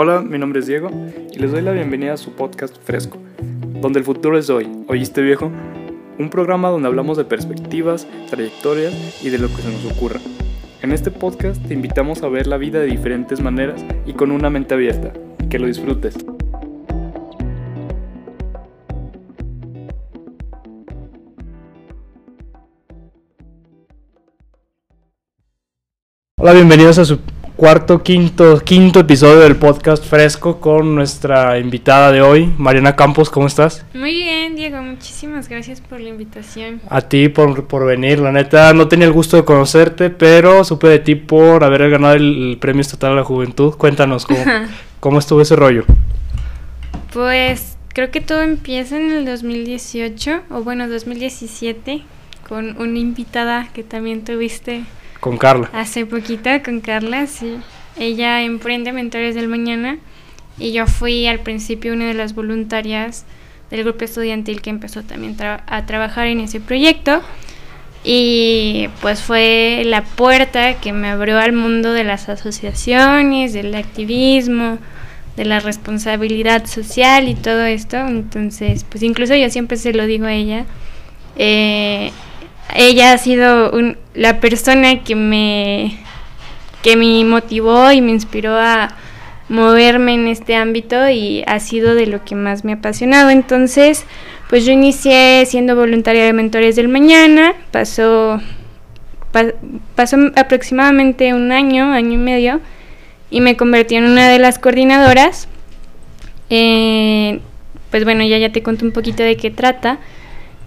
Hola, mi nombre es Diego y les doy la bienvenida a su podcast Fresco, donde el futuro es hoy. ¿Oíste viejo? Un programa donde hablamos de perspectivas, trayectorias y de lo que se nos ocurra. En este podcast te invitamos a ver la vida de diferentes maneras y con una mente abierta. Que lo disfrutes. Hola, bienvenidos a su cuarto, quinto, quinto episodio del podcast Fresco con nuestra invitada de hoy, Mariana Campos. ¿Cómo estás? Muy bien, Diego. Muchísimas gracias por la invitación. A ti por, por venir. La neta, no tenía el gusto de conocerte, pero supe de ti por haber ganado el, el Premio Estatal a la Juventud. Cuéntanos cómo, cómo estuvo ese rollo. Pues creo que todo empieza en el 2018, o bueno, 2017, con una invitada que también tuviste Con Carla. hace poquito, con Carla, sí. Ella emprende Mentores del Mañana y yo fui al principio una de las voluntarias del grupo estudiantil que empezó también a trabajar en ese proyecto. Y pues fue la puerta que me abrió al mundo de las asociaciones, del activismo, de la responsabilidad social y todo esto. Entonces, pues incluso yo siempre se lo digo a ella. eh, ella ha sido un- la persona que me, que me motivó y me inspiró a moverme en este ámbito y ha sido de lo que más me ha apasionado. Entonces, pues yo inicié siendo voluntaria de Mentores del Mañana, pasó, pa- pasó aproximadamente un año, año y medio, y me convertí en una de las coordinadoras. Eh, pues bueno, ya, ya te conté un poquito de qué trata.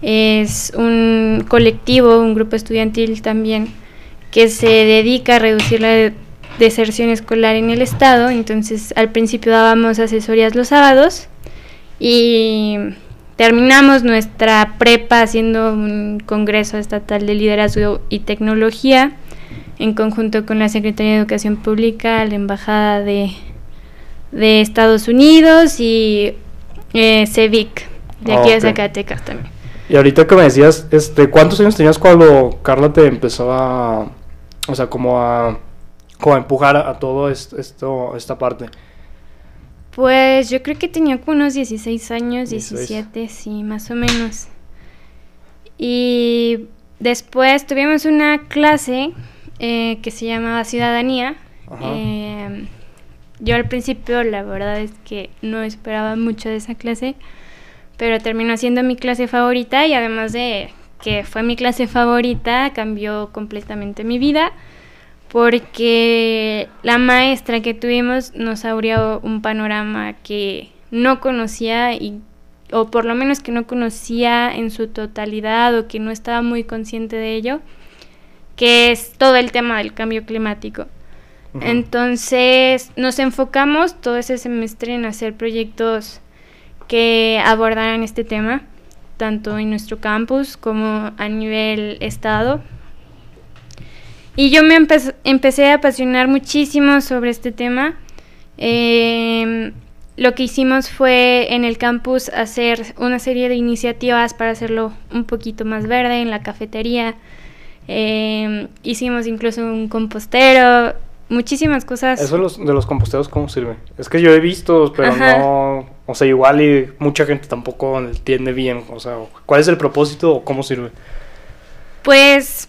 Es un colectivo, un grupo estudiantil también, que se dedica a reducir la de- deserción escolar en el estado. Entonces, al principio dábamos asesorías los sábados y terminamos nuestra prepa haciendo un congreso estatal de liderazgo y tecnología en conjunto con la Secretaría de Educación Pública, la Embajada de, de Estados Unidos y eh, CEVIC, de aquí Ah, de ok. Zacatecas también. Y ahorita que me decías, este, ¿cuántos años tenías cuando Carla te empezó a, o sea, como a, como a empujar a, a todo est- esto, esta parte? Pues yo creo que tenía como unos 16 años, 16. 17, sí, más o menos. Y después tuvimos una clase eh, que se llamaba Ciudadanía. Eh, yo al principio la verdad es que no esperaba mucho de esa clase, pero terminó siendo mi clase favorita y además de que fue mi clase favorita, cambió completamente mi vida porque la maestra que tuvimos nos abrió un panorama que no conocía y o por lo menos que no conocía en su totalidad o que no estaba muy consciente de ello, que es todo el tema del cambio climático. Entonces nos enfocamos todo ese semestre en hacer proyectos que abordaran este tema, tanto en nuestro campus como a nivel estado. Y yo me empe- empecé a apasionar muchísimo sobre este tema. Em, lo que hicimos fue en el campus hacer una serie de iniciativas para hacerlo un poquito más verde en la cafetería. Em, hicimos incluso un compostero, muchísimas cosas. Eso de los, de los composteros, ¿cómo sirve? Es que yo he visto, pero Ajá. no, o sea, igual y mucha gente tampoco entiende bien, o sea, ¿cuál es el propósito o cómo sirve? Pues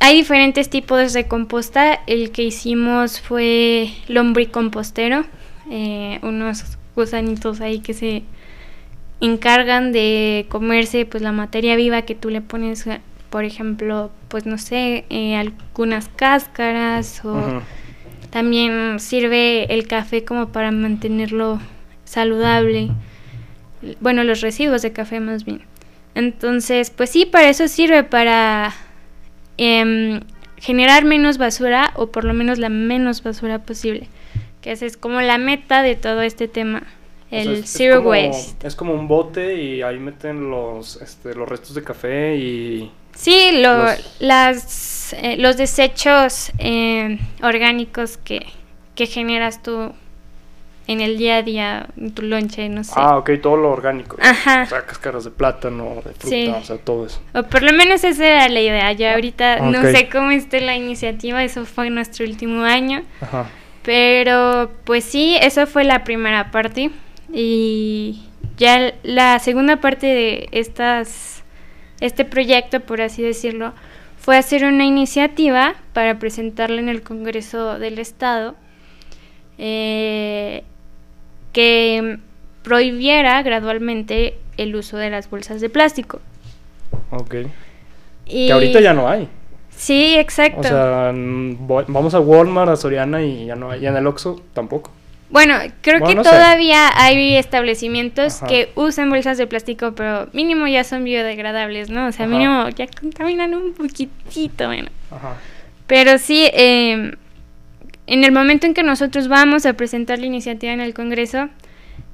hay diferentes tipos de composta. El que hicimos fue lombricompostero, eh, unos gusanitos ahí que se encargan de comerse pues la materia viva que tú le pones, eh, por ejemplo, pues no sé, eh, algunas cáscaras o también sirve el café como para mantenerlo saludable. Bueno, los residuos de café más bien. Entonces, pues sí, para eso sirve, para em, generar menos basura o por lo menos la menos basura posible. Que esa es como la meta de todo este tema, O sea, el es zero como- waste. Es como un bote y ahí meten los, este, los restos de café y... Sí, lo- Los- las, eh, los desechos eh, orgánicos que, que generas tú en el día a día, en tu lonche, no sé. Ah, ok, todo lo orgánico. Ajá. O sea, cáscaras de plátano, de fruta, Sí. o sea, todo eso. O por lo menos esa era la idea. Ya ahorita no sé cómo esté la iniciativa, eso fue nuestro último año. Ajá. Pero pues sí, eso fue la primera parte. Y ya la segunda parte de estas, este proyecto, por así decirlo, fue hacer una iniciativa para presentarla en el Congreso del Estado eh, que prohibiera gradualmente el uso de las bolsas de plástico. Ok. Y... Que ahorita ya no hay. Sí, exacto. O sea, vamos a Walmart, a Soriana y ya no hay. Y en el Oxxo tampoco. Bueno, creo que todavía hay establecimientos que usan bolsas de plástico, pero mínimo ya son biodegradables, ¿no? O sea, mínimo ya contaminan un poquitito, bueno. Ajá. Pero sí, eh, en el momento en que nosotros vamos a presentar la iniciativa en el Congreso,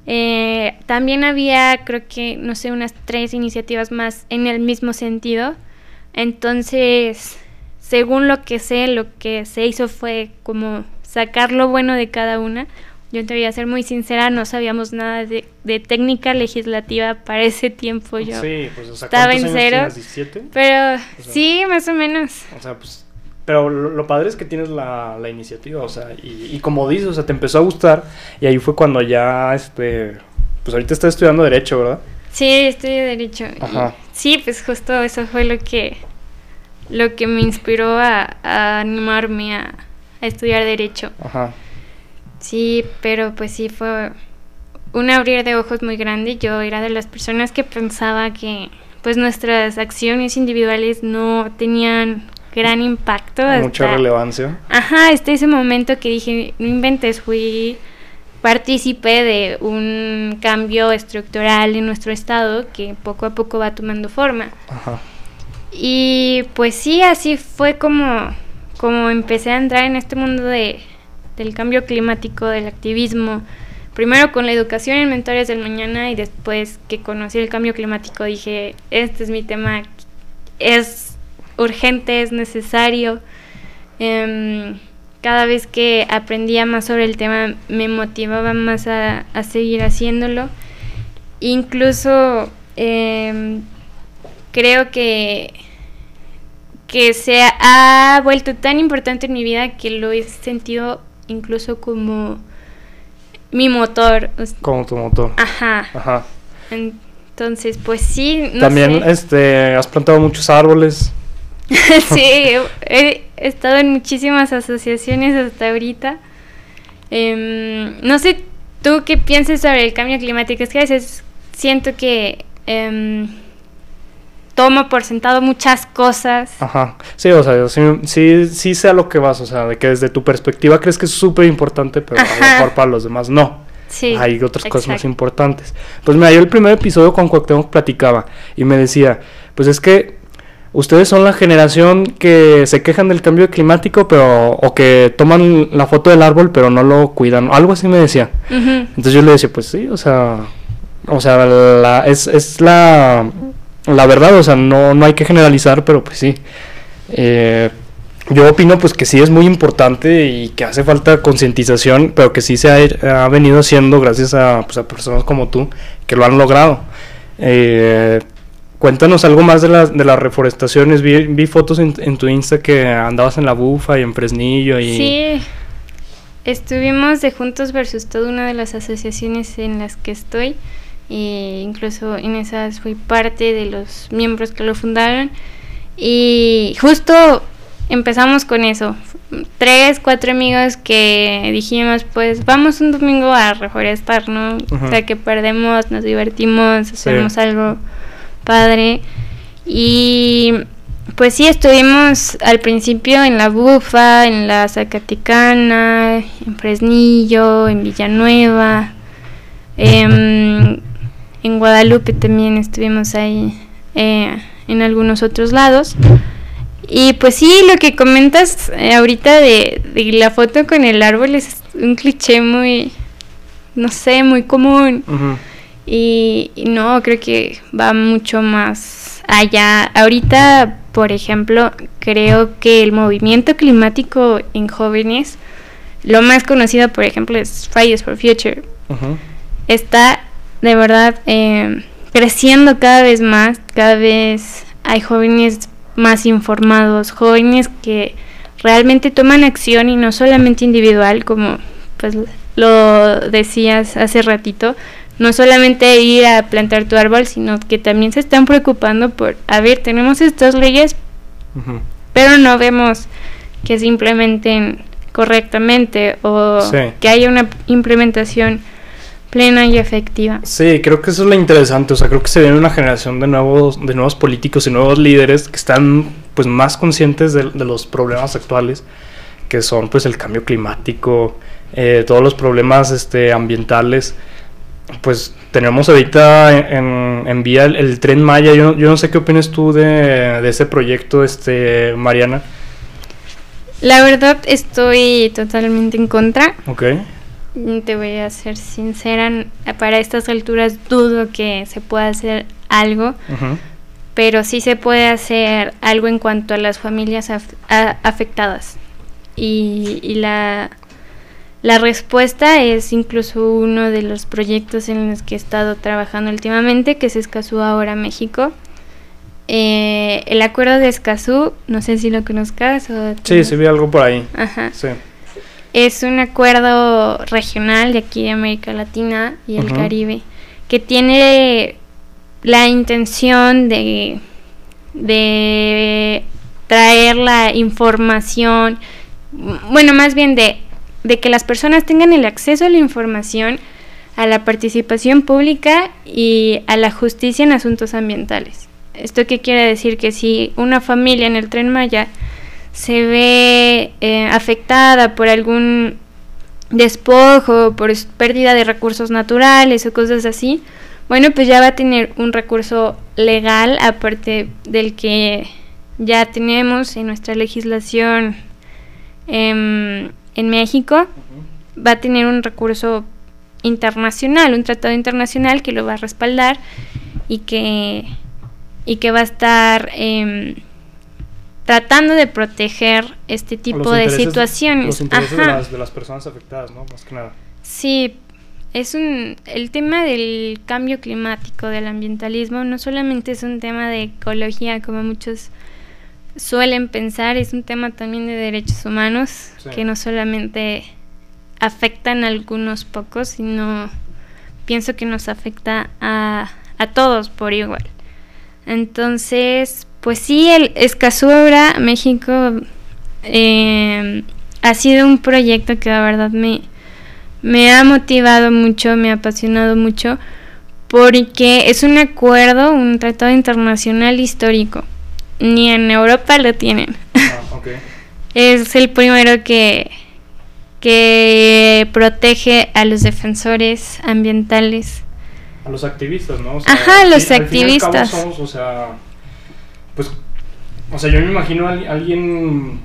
eh, también había, creo que, no sé, unas tres iniciativas más en el mismo sentido. Entonces, según lo que sé, lo que se hizo fue como sacar lo bueno de cada una. Yo te voy a ser muy sincera, no sabíamos nada de, técnica legislativa para ese tiempo. Yo sí, pues, o sea, estaba en cero. 17? Pero sí, más o menos. O sea, pues pero lo, padre es que tienes la, la iniciativa, o sea, y, como dices, o sea, te empezó a gustar y ahí fue cuando ya, este, pues ahorita estás estudiando Derecho, ¿verdad? Sí, estudio Derecho. Ajá. sí, pues justo eso fue lo que, lo que me inspiró a, animarme a, a, estudiar Derecho. Ajá. Sí, pero pues sí fue un abrir de ojos muy grande. Yo era de las personas que pensaba que pues nuestras acciones individuales no tenían gran impacto. Mucha relevancia. Ajá, hasta ese momento que dije, no inventes, fui partícipe de un cambio estructural en nuestro estado que poco a poco va tomando forma. Ajá. Y pues sí, así fue como, como empecé a entrar en este mundo de, del cambio climático, del activismo. Primero con la educación en Mentores del Mañana y después que conocí el cambio climático dije, este es mi tema, es urgente, es necesario. Em, cada vez que aprendía más sobre el tema me motivaba más a, seguir haciéndolo. Incluso em, creo que, que se ha vuelto tan importante en mi vida que lo he sentido incluso como mi motor. Como tu motor. Ajá. Ajá. Entonces, pues sí. También este, has plantado muchos árboles. sí, he estado en muchísimas asociaciones hasta ahorita. Em, no sé tú qué piensas sobre el cambio climático. Es que a veces siento que eh, tomo por sentado muchas cosas. Ajá. Sí, o sea, sí, sí, sé a lo que vas. O sea, de que desde tu perspectiva crees que es súper importante, pero a lo mejor para los demás no. Sí, Hay otras cosas más importantes. Pues mira, yo el primer episodio con Cuauhtémoc platicaba y me decía, pues es que ustedes son la generación que se quejan del cambio climático, pero o que toman la foto del árbol pero no lo cuidan, algo así me decía. Entonces yo le decía, pues sí, o sea, o sea, la, es, es la, la verdad, o sea, no, no hay que generalizar, pero pues sí. Eh, yo opino pues que sí es muy importante y que hace falta concientización, pero que sí se ha, ha, venido haciendo gracias a, pues, a personas como tú que lo han logrado. Eh, Cuéntanos algo más de, las de las reforestaciones. Vi, vi fotos en, en, tu Insta que andabas en la Bufa y en Fresnillo. Y... Sí, estuvimos de Juntos versus toda una de las asociaciones en las que estoy. E incluso en esas fui parte de los miembros que lo fundaron. Y justo empezamos con eso. Tres, cuatro amigos que dijimos, pues vamos un domingo a reforestar, ¿no? O sea, que perdemos, nos divertimos, hacemos algo padre. Y pues sí, estuvimos al principio en La Bufa, en La Zacaticana, en Fresnillo, en Villanueva, em, en Guadalupe también estuvimos ahí, eh, en algunos otros lados. Y pues sí, lo que comentas eh, ahorita de, la foto con el árbol es un cliché muy, no sé, muy común. Y, no, creo que va mucho más allá. Ahorita, por ejemplo, creo que el movimiento climático en jóvenes, lo más conocido, por ejemplo, es Fridays for Future. Está de verdad eh, creciendo cada vez más, cada vez hay jóvenes más informados, jóvenes que realmente toman acción y no solamente individual, como pues lo decías hace ratito, no solamente ir a plantar tu árbol, sino que también se están preocupando por, a ver, tenemos estas leyes, pero no vemos que se implementen correctamente o que haya una implementación plena y efectiva. Sí, creo que eso es lo interesante, o sea, creo que se viene una generación de nuevos, de nuevos políticos y nuevos líderes que están pues más conscientes de, los problemas actuales, que son pues el cambio climático, eh, todos los problemas este, ambientales pues tenemos ahorita en, en vía el, tren Maya. Yo, yo, no sé qué opinas tú de, de ese proyecto, este, Mariana. La verdad estoy totalmente en contra. Ok. Te voy a ser sincera, para estas alturas dudo que se pueda hacer algo, pero sí se puede hacer algo en cuanto a las familias afectadas. Y, y la, la respuesta es incluso uno de los proyectos en los que he estado trabajando últimamente, que es Escazú Ahora México. Eh, el acuerdo de Escazú, no sé si lo conozcas. O sí, sí vi algo por ahí. Ajá. Es un acuerdo regional de aquí de América Latina y el Caribe que tiene la intención de, de traer la información, bueno, más bien de de que las personas tengan el acceso a la información, a la participación pública y a la justicia en asuntos ambientales. ¿Esto qué quiere decir? Que si una familia en el tren Maya se ve eh, afectada por algún despojo, por pérdida de recursos naturales o cosas así, bueno, pues ya va a tener un recurso legal aparte del que ya tenemos en nuestra legislación eh, en México, va a tener un recurso internacional, un tratado internacional que lo va a respaldar y que, y que va a estar em, tratando de proteger este tipo de situaciones. Los intereses de las, de las, personas afectadas, ¿no? Más que nada. Sí, es un, el tema del cambio climático, del ambientalismo, no solamente es un tema de ecología, como muchos suelen pensar, es un tema también de derechos humanos, que no solamente afectan a algunos pocos, sino pienso que nos afecta a, a todos por igual. Entonces, pues sí, el Escazú México eh, ha sido un proyecto que la verdad me, me ha motivado mucho, me ha apasionado mucho, porque es un acuerdo, un tratado internacional histórico ni en Europa lo tienen. Ah, es el primero que, que protege a los defensores ambientales. A los activistas, ¿no? Ajá, los activistas. o sea, pues, o sea, yo me imagino a alguien,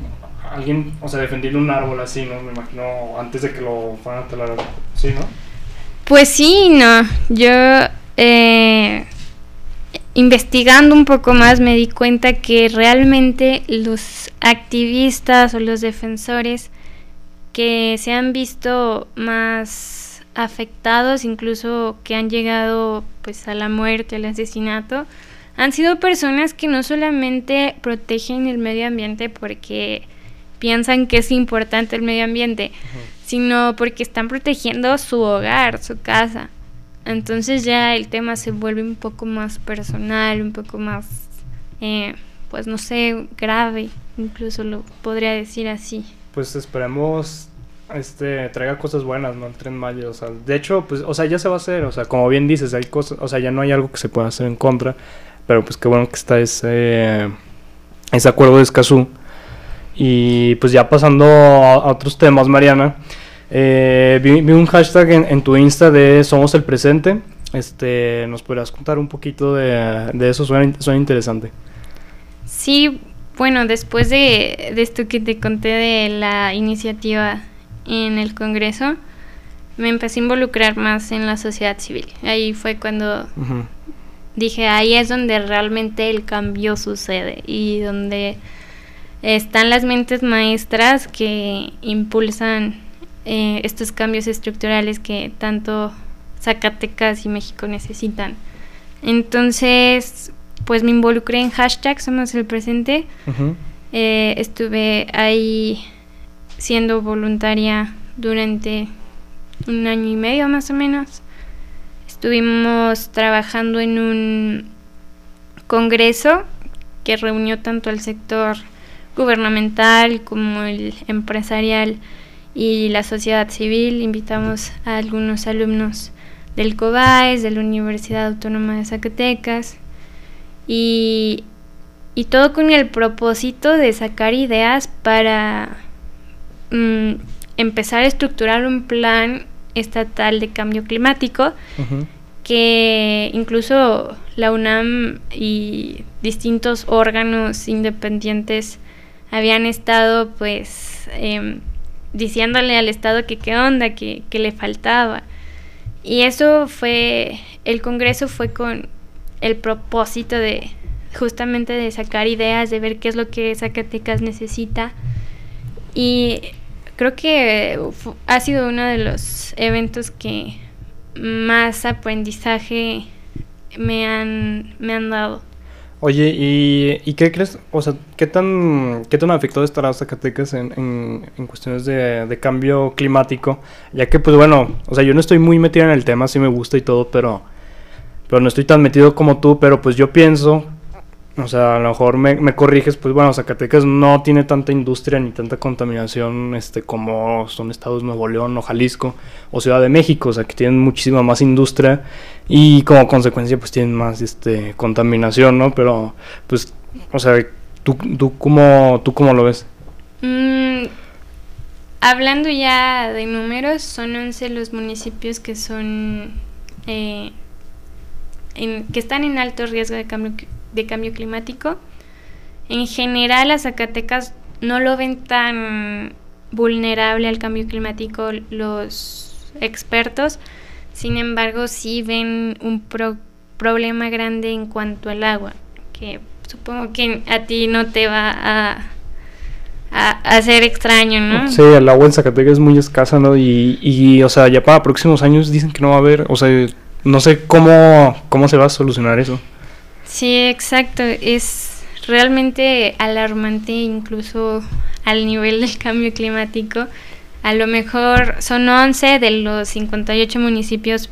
alguien, o sea, defendiendo un árbol así, ¿no? Me imagino antes de que lo fueran a talar, ¿sí, no? Pues sí, no. Yo, eh, investigando un poco más me di cuenta que realmente los activistas o los defensores que se han visto más afectados, incluso que han llegado pues a la muerte, al asesinato, han sido personas que no solamente protegen el medio ambiente porque piensan que es importante el medio ambiente, sino porque están protegiendo su hogar, su casa. Entonces ya el tema se vuelve un poco más personal, un poco más, eh, pues no sé, grave, incluso lo podría decir así. Pues esperemos este traiga cosas buenas, ¿no? El tren Maya, o sea, de hecho, pues, o sea, ya se va a hacer, o sea, como bien dices, hay cosas, o sea, ya no hay algo que se pueda hacer en contra, pero pues qué bueno que está ese, ese acuerdo de Escazú. Y pues ya pasando a otros temas, Mariana, eh, vi, un hashtag en, tu Insta de Somos el Presente. Este, ¿Nos podrías contar un poquito de, eso? Suena, interesante. Sí, bueno, después de, esto que te conté de la iniciativa en el Congreso, me empecé a involucrar más en la sociedad civil. Ahí fue cuando dije, ahí es donde realmente el cambio sucede y donde están las mentes maestras que impulsan eh, estos cambios estructurales que tanto Zacatecas y México necesitan. Entonces, pues me involucré en hashtag Somos el Presente Eh, estuve ahí siendo voluntaria durante un año y medio más o menos. Estuvimos trabajando en un congreso que reunió tanto al sector gubernamental como el empresarial y la sociedad civil. Invitamos a algunos alumnos del COBAES, de la Universidad Autónoma de Zacatecas y, y todo con el propósito de sacar ideas para mm, empezar a estructurar un plan estatal de cambio climático que incluso la UNAM y distintos órganos independientes habían estado pues em, diciéndole al Estado que qué onda, que, que le faltaba. Y eso fue, el Congreso fue con el propósito de justamente de sacar ideas, de ver qué es lo que Zacatecas necesita. Y creo que ha sido uno de los eventos que más aprendizaje me han, me han dado. Oye, ¿y, ¿y, qué crees? O sea, ¿qué tan, qué tan afectado estará Zacatecas en, en, en cuestiones de, de, cambio climático? Ya que, pues bueno, o sea, yo no estoy muy metido en el tema, sí me gusta y todo, pero, pero no estoy tan metido como tú, pero pues yo pienso o sea, a lo mejor me, me, corriges, pues bueno, Zacatecas no tiene tanta industria ni tanta contaminación este, como son estados Nuevo León o Jalisco o Ciudad de México, o sea, que tienen muchísima más industria y como consecuencia pues tienen más este, contaminación, ¿no? Pero pues, o sea, ¿tú, tú, cómo, tú cómo lo ves? Mm, hablando ya de números, son 11 los municipios que son... Eh, en, que están en alto riesgo de cambio de cambio climático. En general, a Zacatecas no lo ven tan vulnerable al cambio climático los expertos, sin embargo, sí ven un problema grande en cuanto al agua, que supongo que a ti no te va a, a, ser extraño, ¿no? Sí, el agua en Zacatecas es muy escasa, ¿no? Y, y, o sea, ya para próximos años dicen que no va a haber, o sea, no sé cómo, cómo se va a solucionar eso. Sí, exacto. Es realmente alarmante incluso al nivel del cambio climático. A lo mejor son 11 de los 58 municipios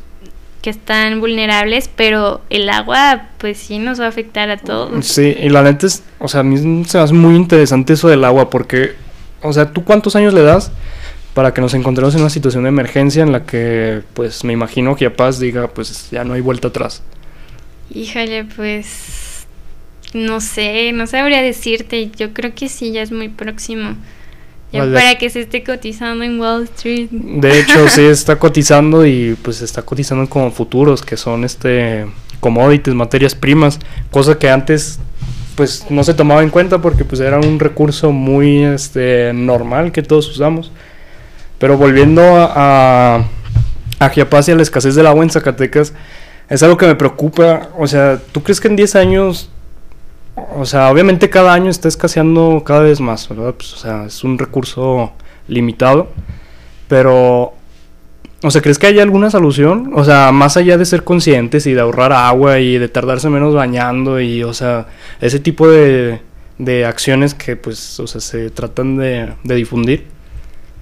que están vulnerables, pero el agua pues sí nos va a afectar a todos. Sí, y la neta es, o sea, a mí se me hace muy interesante eso del agua porque, o sea, ¿tú cuántos años le das para que nos encontremos en una situación de emergencia en la que pues me imagino que Paz diga pues ya no hay vuelta atrás? Híjole, pues no sé, no sabría decirte. Yo creo que sí, ya es muy próximo. Ya para que se esté cotizando en Wall Street. De hecho, sí está cotizando y pues está cotizando como futuros, que son este commodities, materias primas, cosa que antes pues no se tomaba en cuenta porque pues era un recurso muy este normal que todos usamos. Pero volviendo a, a, a Chiapas y a la escasez del agua en Zacatecas, es algo que me preocupa. O sea, ¿tú crees que en 10 años, o sea, obviamente cada año está escaseando cada vez más, ¿verdad? Pues, o sea, es un recurso limitado, pero, o sea, ¿crees que haya alguna solución? O sea, más allá de ser conscientes y de ahorrar agua y de tardarse menos bañando y, o sea, ese tipo de, de acciones que, pues, o sea, se tratan de, de difundir.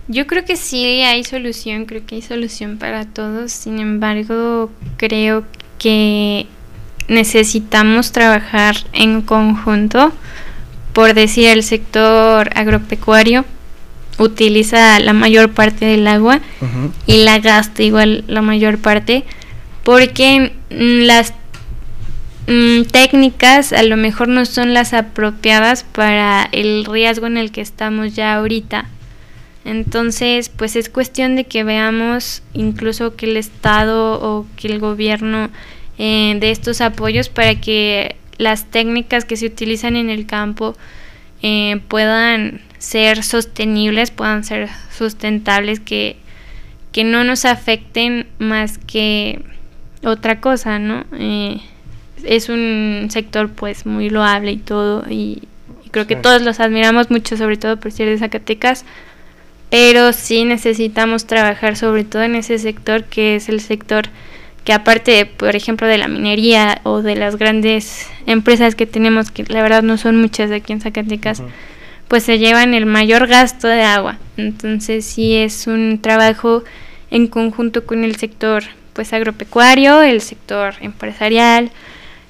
Yo creo que sí hay solución, creo que hay solución para todos, sin embargo creo que necesitamos trabajar en conjunto, por decir el sector agropecuario utiliza la mayor parte del agua y la gasta igual la mayor parte, porque las mm, técnicas a lo mejor no son las apropiadas para el riesgo en el que estamos ya ahorita entonces, pues es cuestión de que veamos incluso que el Estado o que el gobierno eh, de estos apoyos para que las técnicas que se utilizan en el campo eh, puedan ser sostenibles, puedan ser sustentables, que, que no nos afecten más que otra cosa, ¿no? Eh, es un sector pues muy loable y todo y, creo que todos los admiramos mucho, sobre todo por ser de Zacatecas, pero sí necesitamos trabajar sobre todo en ese sector que es el sector que aparte, por ejemplo, de la minería o de las grandes empresas que tenemos, que la verdad no son muchas aquí en Zacatecas, pues se llevan el mayor gasto de agua. Entonces sí es un trabajo en conjunto con el sector pues agropecuario, el sector empresarial,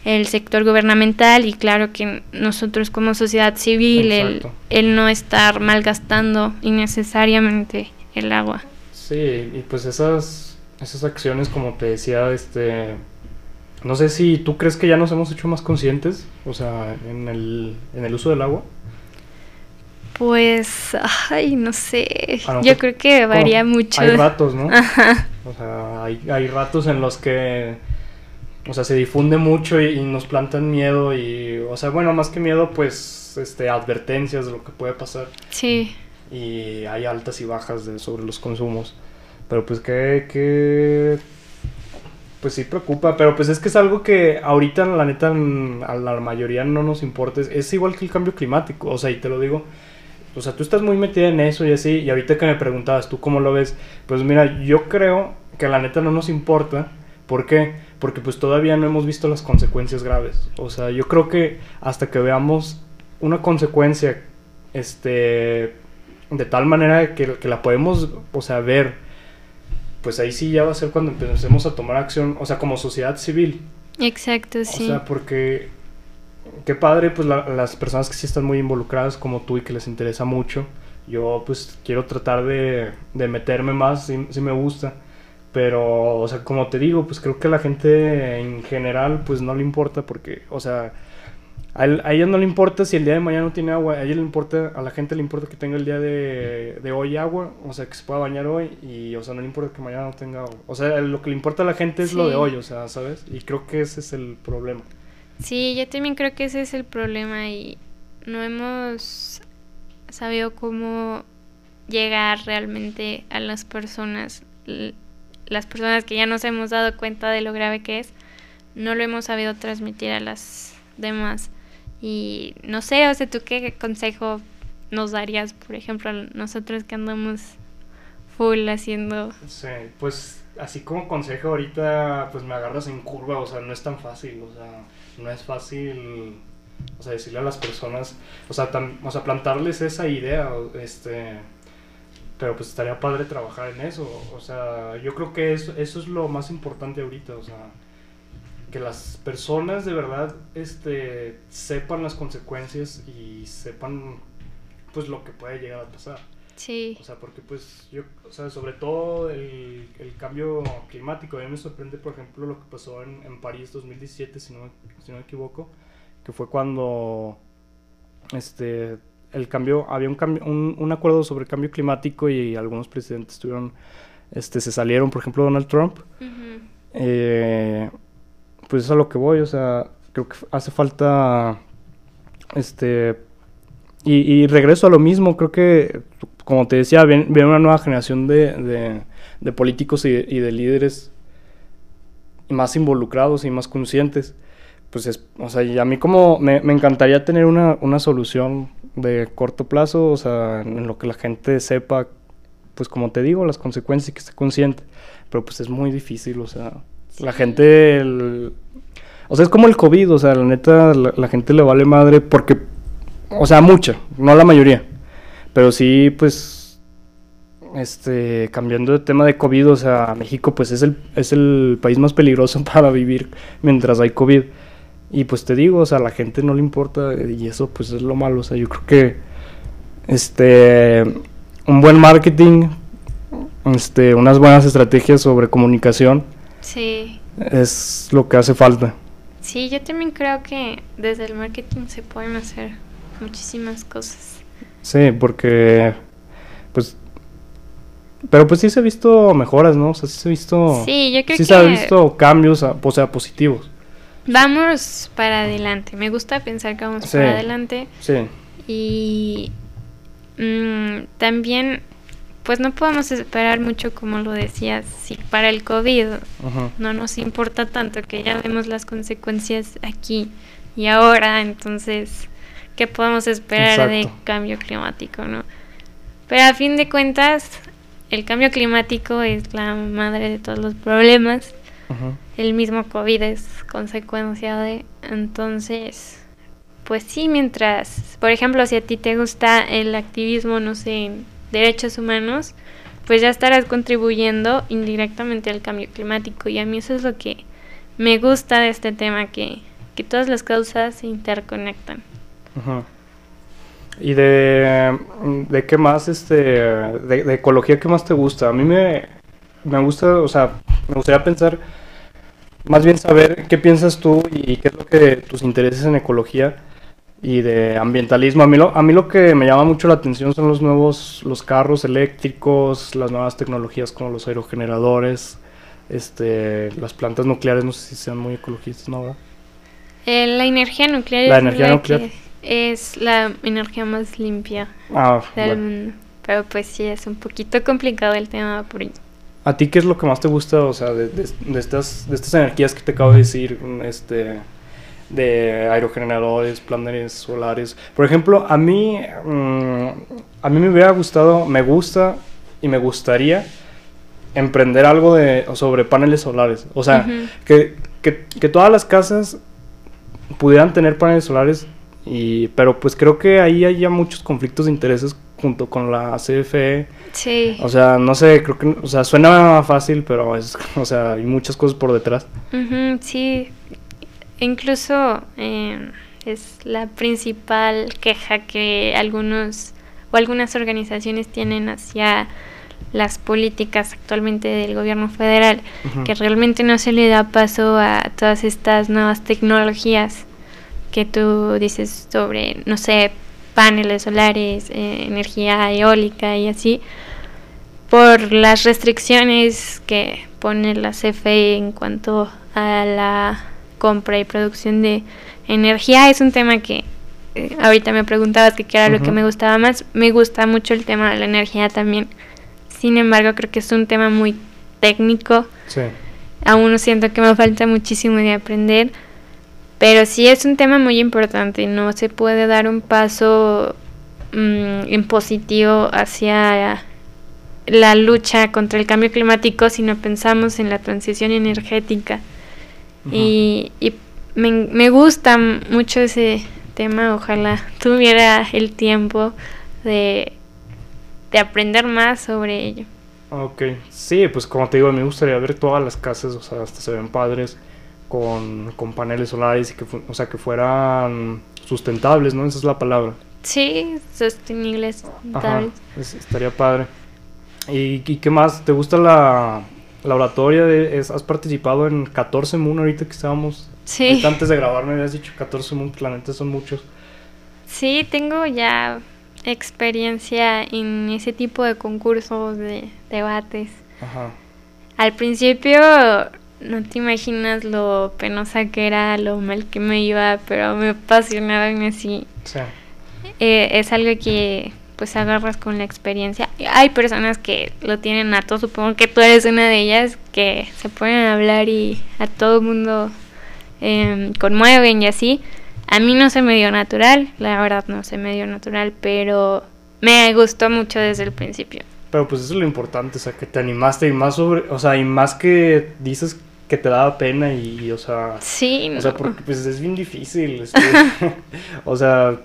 el sector gubernamental y claro que nosotros como sociedad civil el, el, no estar malgastando innecesariamente el agua. Sí, y pues esas, esas acciones como te decía, este, no sé si tú crees que ya nos hemos hecho más conscientes, o sea, en el, en el uso del agua. Pues, ay, no sé. Yo creo que varía mucho. Hay ratos, ¿no? Ajá. O sea, hay, hay ratos en los que, o sea, se difunde mucho y, nos plantan miedo y, o sea, bueno, más que miedo, pues, este, advertencias de lo que puede pasar. Sí. Y hay altas y bajas de, sobre los consumos. Pero pues que, que pues sí preocupa, pero pues es que es algo que ahorita la neta a la mayoría no nos importa. Es igual que el cambio climático, o sea, y te lo digo, o sea, tú estás muy metida en eso y así, y ahorita que me preguntabas, ¿tú cómo lo ves? Pues mira, yo creo que la neta no nos importa. ¿Por qué? Porque pues todavía no hemos visto las consecuencias graves. O sea, yo creo que hasta que veamos una consecuencia, este, de tal manera que, que la podemos, o sea, ver, pues ahí sí ya va a ser cuando empecemos a tomar acción, o sea, como sociedad civil. Exacto, sí. O sea, porque qué padre, pues las personas que sí están muy involucradas como tú y que les interesa mucho. Yo pues quiero tratar de, de meterme más, si, me gusta. Pero, o sea, como te digo, pues creo que a la gente en general pues no le importa porque, o sea, a, a, ella no le importa si el día de mañana no tiene agua, a ella le importa, a la gente le importa que tenga el día de, de hoy agua, o sea, que se pueda bañar hoy y, o sea, no le importa que mañana no tenga agua. O sea, lo que le importa a la gente es lo de hoy, o sea, ¿sabes? Y creo que ese es el problema. Sí, yo también creo que ese es el problema y no hemos sabido cómo llegar realmente a las personas, las personas que ya nos hemos dado cuenta de lo grave que es, no lo hemos sabido transmitir a las demás. Y no sé, o sea, ¿tú qué consejo nos darías, por ejemplo, a nosotros que andamos full haciendo... Sí, pues así como consejo ahorita, pues me agarras en curva, o sea, no es tan fácil, o sea no es fácil, o sea, decirle a las personas, o sea, o sea plantarles esa idea, este, pero pues estaría padre trabajar en eso, o sea, yo creo que eso, eso es lo más importante ahorita, o sea, que las personas de verdad, este, sepan las consecuencias y sepan, pues, lo que puede llegar a pasar. Sí. O sea, porque pues yo, o sea, sobre todo el, cambio climático, a mí me sorprende, por ejemplo, lo que pasó en, en París 2017, si no, si no me equivoco, que fue cuando este el cambio, había un, cambio, un, acuerdo sobre el cambio climático y algunos presidentes tuvieron, este, se salieron, por ejemplo, Donald Trump. Eh, pues es a lo que voy, o sea, creo que hace falta, este, y, y regreso a lo mismo, creo que como te decía, viene, una nueva generación de, de, políticos y, de líderes más involucrados y más conscientes. Pues es, o sea, y a mí como me, me encantaría tener una, una, solución de corto plazo, o sea, en lo que la gente sepa, pues como te digo, las consecuencias y que esté consciente. Pero pues es muy difícil, o sea, la gente... o sea, es como el COVID, o sea, la neta, la, la gente le vale madre porque, o sea, mucha, no la mayoría pero sí, pues, este, cambiando de tema de COVID, o sea, México pues es el, es el país más peligroso para vivir mientras hay COVID. Y pues te digo, o sea, a la gente no le importa y eso pues es lo malo. O sea, yo creo que este un buen marketing, este, unas buenas estrategias sobre comunicación. Sí. Es lo que hace falta. Sí, yo también creo que desde el marketing se pueden hacer muchísimas cosas. Sí, porque pues pero pues sí se ha visto mejoras, ¿no? O sea, sí se ha visto Sí, yo creo sí se ha visto cambios, o sea, positivos. Vamos para adelante. Me gusta pensar que vamos para adelante. Sí. Y mm, también pues no podemos esperar mucho como lo decías, si para el COVID no nos importa tanto que ya vemos las consecuencias aquí y ahora, entonces qué podemos esperar de cambio climático, ¿no? Pero a fin de cuentas, el cambio climático es la madre de todos los problemas. El mismo COVID es consecuencia de... Entonces, pues sí, mientras, por ejemplo, si a ti te gusta el activismo, no sé, en derechos humanos, pues ya estarás contribuyendo indirectamente al cambio climático. Y a mí eso es lo que me gusta de este tema, que, que todas las causas se interconectan. ¿Y de, de qué más, este, de, ecología, qué más te gusta? A mí me, me gusta, o sea, me gustaría pensar, más bien saber qué piensas tú y qué es lo que tus intereses en ecología y de ambientalismo. A mí, lo, a mí lo que me llama mucho la atención son los nuevos, los carros eléctricos, las nuevas tecnologías como los aerogeneradores, este, las plantas nucleares, no sé si sean muy ecologistas, ¿no? Eh, la energía nuclear. La energía nuclear es la energía más limpia ah, del mundo. Pero pues sí, es un poquito complicado el tema por. ¿A ti qué es lo que más te gusta, o sea, de, de, estas, de estas energías que te acabo de decir, este, de aerogeneradores, planetas solares? Por ejemplo, a mí, mm, a mí me hubiera gustado, me gusta y me gustaría emprender algo de, sobre paneles solares. O sea, que, que, que todas las casas pudieran tener paneles solares y, pero pues creo que ahí hay ya muchos conflictos de intereses junto con la CFE. Sí. O sea, no sé, creo que, o sea, suena fácil, pero es, o sea, hay muchas cosas por detrás. sí, incluso em, es la principal queja que algunos o algunas organizaciones tienen hacia las políticas actualmente del gobierno federal, que realmente no se le da paso a todas estas nuevas tecnologías que tú dices sobre, no sé, paneles solares, eh, energía eólica y así, por las restricciones que pone la CFE en cuanto a la compra y producción de energía. Es un tema que eh, ahorita me preguntabas que qué era lo que me gustaba más. Me gusta mucho el tema de la energía también. Sin embargo, creo que es un tema muy técnico. Sí. Aún siento que me falta muchísimo de aprender pero sí es un tema muy importante, no se puede dar un paso mm, en positivo hacia la lucha contra el cambio climático si no pensamos en la transición energética. Y, me, me, gusta mucho ese tema, ojalá tuviera el tiempo de, de aprender más sobre ello. Ok, sí, pues como te digo, me gustaría ver todas las casas, o sea, hasta se ven padres con, con paneles solares y que, o sea, que fueran sustentables, ¿no? Esa es la palabra. Sí, sostenibles, Ajá, estaría padre. ¿Y, qué más? ¿Te gusta la, la oratoria? De, ¿Has participado en 14 Moon ahorita que estábamos? Sí. Antes de grabar me habías dicho 14 Moon planetas son muchos. Sí, tengo ya experiencia en ese tipo de concursos, de debates. Ajá. Al principio no te imaginas lo penosa que era, lo mal que me iba, pero me apasionaba y así. Sí. Eh, es algo que pues agarras con la experiencia. Hay personas que lo tienen nato, supongo que tú eres una de ellas, que se pueden hablar y a todo el mundo eh, conmueven y así. A mí no se me dio natural, la verdad no se me dio natural, pero me gustó mucho desde el principio. Pero pues eso es lo importante, o sea, que te animaste y más sobre, o sea, y más que dices que te daba pena y, o sea... Sí, O sea, porque pues es bien difícil, este, o sea,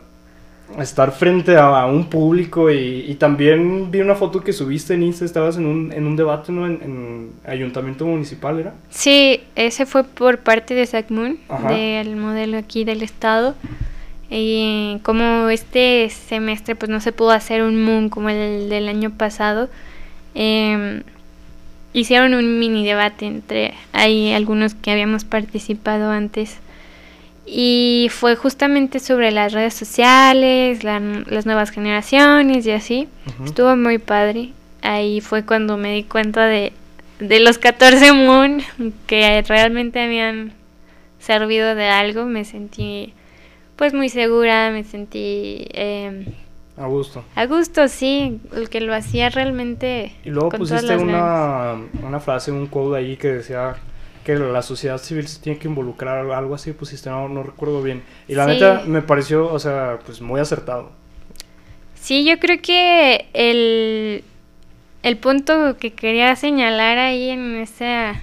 estar frente a, un público y, también vi una foto que subiste en Insta, estabas en un, en un debate, ¿no? En, ayuntamiento municipal, ¿era? Sí, ese fue por parte de SACMUN, del modelo aquí del estado. Y como este semestre pues no se pudo hacer un MOON como el del año pasado, eh, hicieron un mini debate entre hay algunos que habíamos participado antes y fue justamente sobre las redes sociales, las nuevas generaciones y así. Estuvo muy padre. Ahí fue cuando me di cuenta de, de los 14 Moon que realmente habían servido de algo. Me sentí pues muy segura, me sentí eh, a gusto. A gusto, sí. El que lo hacía realmente. Y luego pusiste una, una frase, un code ahí que decía que la sociedad civil se tiene que involucrar, algo así pusiste, no, no recuerdo bien. Y la neta me pareció, o sea, pues muy acertado. Sí, yo creo que el, el punto que quería señalar ahí en esa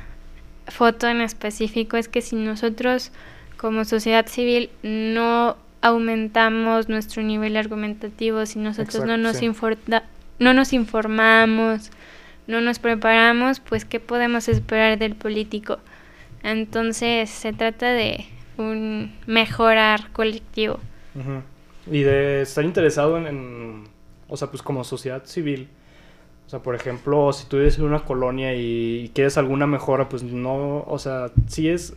foto en específico es que si nosotros como sociedad civil no aumentamos nuestro nivel argumentativo, si nosotros no, nos no nos informamos, no nos preparamos, pues ¿qué podemos esperar del político? Entonces se trata de un mejorar colectivo. Y de estar interesado en, o sea, pues como sociedad civil. O sea, por ejemplo, si tú vives en una colonia y quieres alguna mejora, pues no, o sea, sí es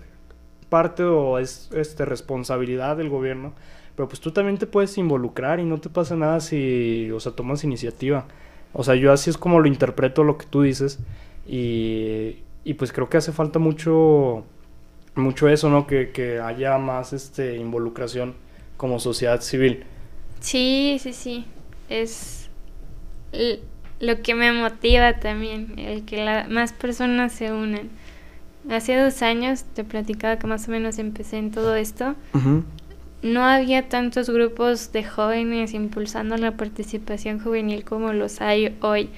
parte o es este, responsabilidad del gobierno, pero pues tú también te puedes involucrar y no te pasa nada si, o sea, tomas iniciativa. O sea, yo así es como lo interpreto lo que tú dices y, y pues creo que hace falta mucho, mucho eso, ¿no? Que, que haya más este, involucración como sociedad civil. Sí, sí, sí. Es lo que me motiva también, el que la, más personas se unan. Hace dos años te platicaba que más o menos empecé en todo esto. No había tantos grupos de jóvenes impulsando la participación juvenil como los hay hoy.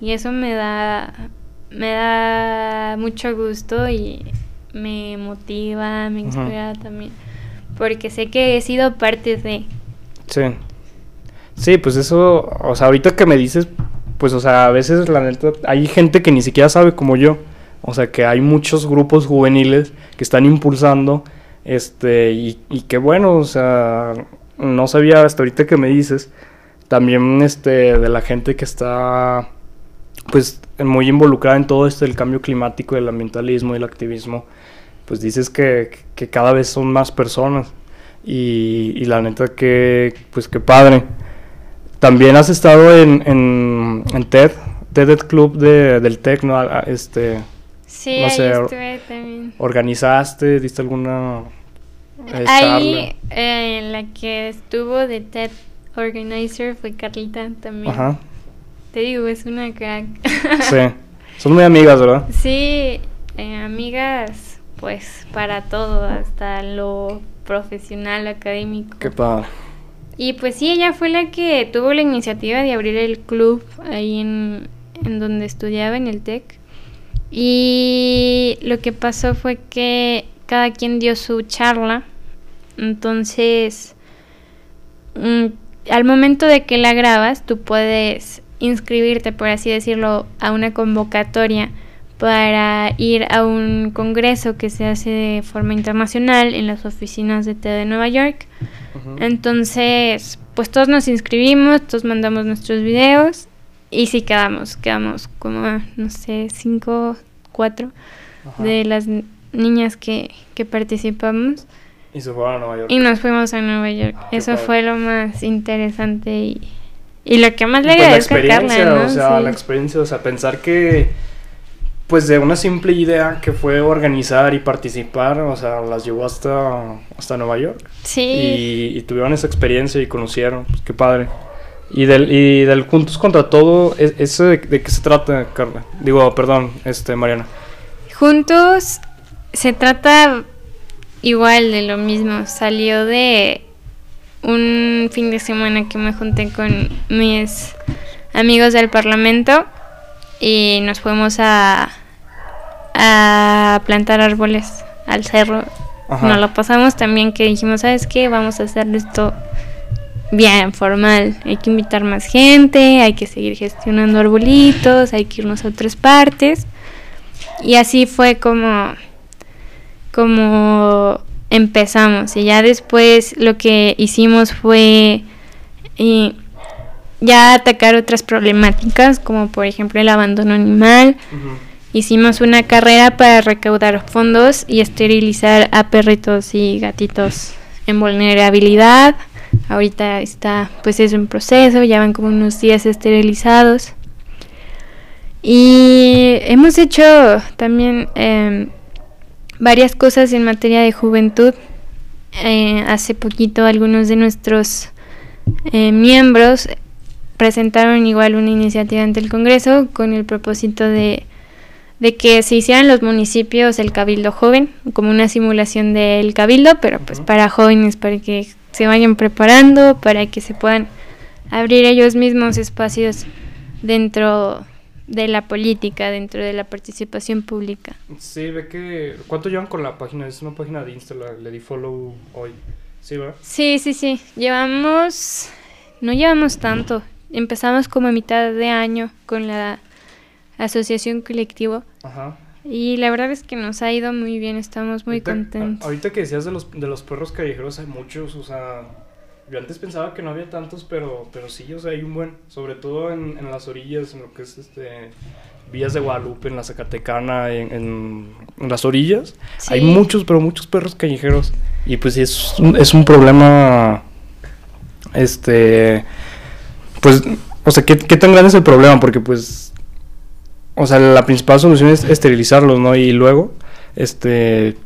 Y eso me da, me da mucho gusto y me motiva, me inspira también. Porque sé que he sido parte de... Sí. Sí, pues eso, o sea, ahorita que me dices, pues, o sea, a veces la neta, hay gente que ni siquiera sabe como yo. O sea, que hay muchos grupos juveniles que están impulsando, este, y, que bueno, o sea, no sabía hasta ahorita que me dices, también, este, de la gente que está, pues, muy involucrada en todo esto del cambio climático, el ambientalismo y el activismo, pues dices que, que cada vez son más personas. Y, la neta que, pues, qué padre. También has estado en, en, TED, TED Club de, del TEC, ¿no? Este, sí, ahí estuve también. ¿Organizaste? ¿Diste alguna eh, Ahí eh, en la que estuvo de TED Organizer fue Carlita también. Ajá. Te digo, es una crack. sí. Son muy amigas, ¿verdad? Sí, eh, amigas, pues para todo, hasta lo profesional, académico. Qué padre. Y pues sí, ella fue la que tuvo la iniciativa de abrir el club ahí en, donde estudiaba, en el TEC. Y lo que pasó fue que cada quien dio su charla. Entonces, mm, al momento de que la grabas, tú puedes inscribirte, por así decirlo, a una convocatoria para ir a un congreso que se hace de forma internacional en las oficinas de TED de Nueva York. Entonces, pues todos nos inscribimos, todos mandamos nuestros videos y sí quedamos, quedamos como, no sé, cinco, cuatro de las niñas que, que participamos. Y se fueron a Nueva York. Y nos fuimos a Nueva York. Ah, Eso fue lo más interesante y, y lo que más le pues agradezco a Carla, ¿no? O sea, la experiencia, o sea, pensar que pues de una simple idea que fue organizar y participar, o sea, las llevó hasta, hasta Nueva York. Sí. Y, tuvieron esa experiencia y conocieron, pues qué padre. Y del, y del Juntos contra Todo, ¿e, ¿eso de, qué se trata, Carla? Digo, perdón, este, Mariana. Juntos se trata igual de lo mismo. Salió de un fin de semana que me junté con mis amigos del Parlamento y nos fuimos a, a plantar árboles al cerro. Nos lo pasamos también que dijimos, ¿sabes qué? Vamos a hacer esto bien formal. Hay que invitar más gente, hay que seguir gestionando arbolitos, hay que irnos a otras partes. Y así fue como, como empezamos. Y ya después lo que hicimos fue... Eh, ya atacar otras problemáticas, como por ejemplo el abandono animal. Hicimos una carrera para recaudar fondos y esterilizar a perritos y gatitos en vulnerabilidad. Ahorita está, pues es un proceso, ya van como unos días esterilizados. Y hemos hecho también em, varias cosas en materia de juventud. Eh, hace poquito algunos de nuestros eh, miembros presentaron igual una iniciativa ante el Congreso con el propósito de, que se hicieran los municipios el Cabildo Joven, como una simulación del Cabildo, pero pues para jóvenes, para que se vayan preparando, para que se puedan abrir ellos mismos espacios dentro de la política, dentro de la participación pública. Sí, ve que... ¿Cuánto llevan con la página? Es una página de Instagram, le di follow hoy. Sí, ¿verdad? Sí, sí, sí. Llevamos, no llevamos tanto. Empezamos como a mitad de año con la asociación colectivo. Ajá. Y la verdad es que nos ha ido muy bien, estamos muy Ahorita- contentos. Ahorita que decías de los, de los perros callejeros, hay muchos, o sea, yo antes pensaba que no había tantos, pero, pero sí, o sea, hay un buen, sobre todo en, en las orillas, en lo que es este Villas de Guadalupe, en la Zacatecana, en, en- en las orillas, hay Sí. muchos, pero muchos perros callejeros. Y pues sí, es, un- es un problema, este, pues, o sea, ¿qué, qué tan grande es el problema? Porque pues, o sea, la principal solución es esterilizarlos, ¿no? Y luego, este,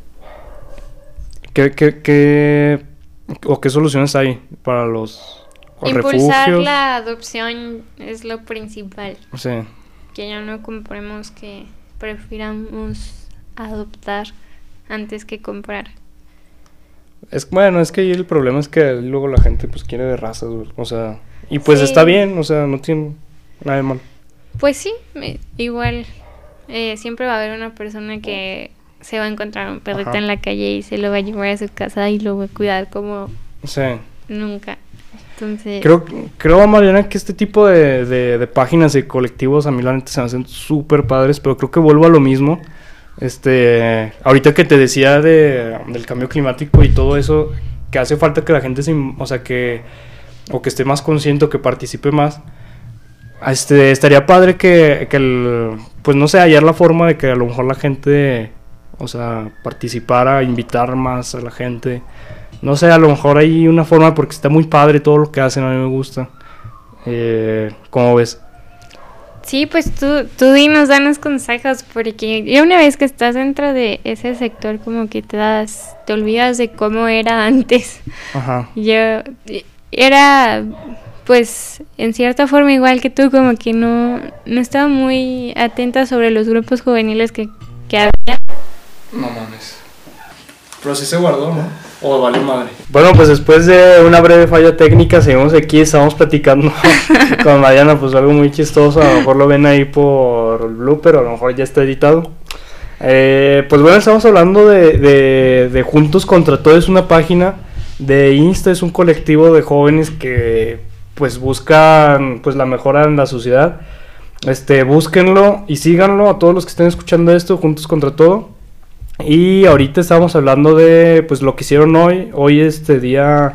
¿qué, qué, qué, o qué soluciones hay para los Impulsar refugios? la adopción es lo principal. Sí. Que ya no compremos que prefiramos adoptar antes que comprar. Es, bueno, es que ahí el problema es que luego la gente pues quiere de razas, o sea, y pues Sí. está bien, o sea, no tiene nada de malo. Pues sí, me- igual eh, siempre va a haber una persona que se va a encontrar un perrito Ajá. en la calle y se lo va a llevar a su casa y lo va a cuidar como Sí. nunca. Entonces, Creo, creo, Mariana, que este tipo de, de, de páginas y colectivos a mí la neta se me hacen súper padres, pero creo que vuelvo a lo mismo. Este, ahorita que te decía de, del cambio climático y todo eso, que hace falta que la gente se, o sea, que, o que esté más consciente o que participe más. Este, estaría padre que, que el, pues no sé, hallar la forma de que a lo mejor la gente, o sea, participara, invitar más a la gente. No sé, a lo mejor hay una forma porque está muy padre todo lo que hacen, a mí me gusta. Eh, ¿Cómo ves? sí, pues tú, tú dinos, danos consejos, porque ya una vez que estás dentro de ese sector, como que te das, te olvidas de cómo era antes. Ajá. Yo era, pues, en cierta forma igual que tú, como que no, no estaba muy atenta sobre los grupos juveniles que, que había. No mames. Pero sí se guardó, ¿no? O vale madre. Bueno, pues después de una breve falla técnica, seguimos aquí, estamos platicando con Mariana, pues algo muy chistoso, a lo mejor lo ven ahí por el blooper, o a lo mejor ya está editado. Eh, pues bueno, estamos hablando de, de, de Juntos contra Todo, es una página de Insta, es un colectivo de jóvenes que pues buscan pues la mejora en la sociedad. Este, búsquenlo y síganlo a todos los que estén escuchando esto, Juntos contra Todo. Y ahorita estamos hablando de pues lo que hicieron hoy. Hoy este día.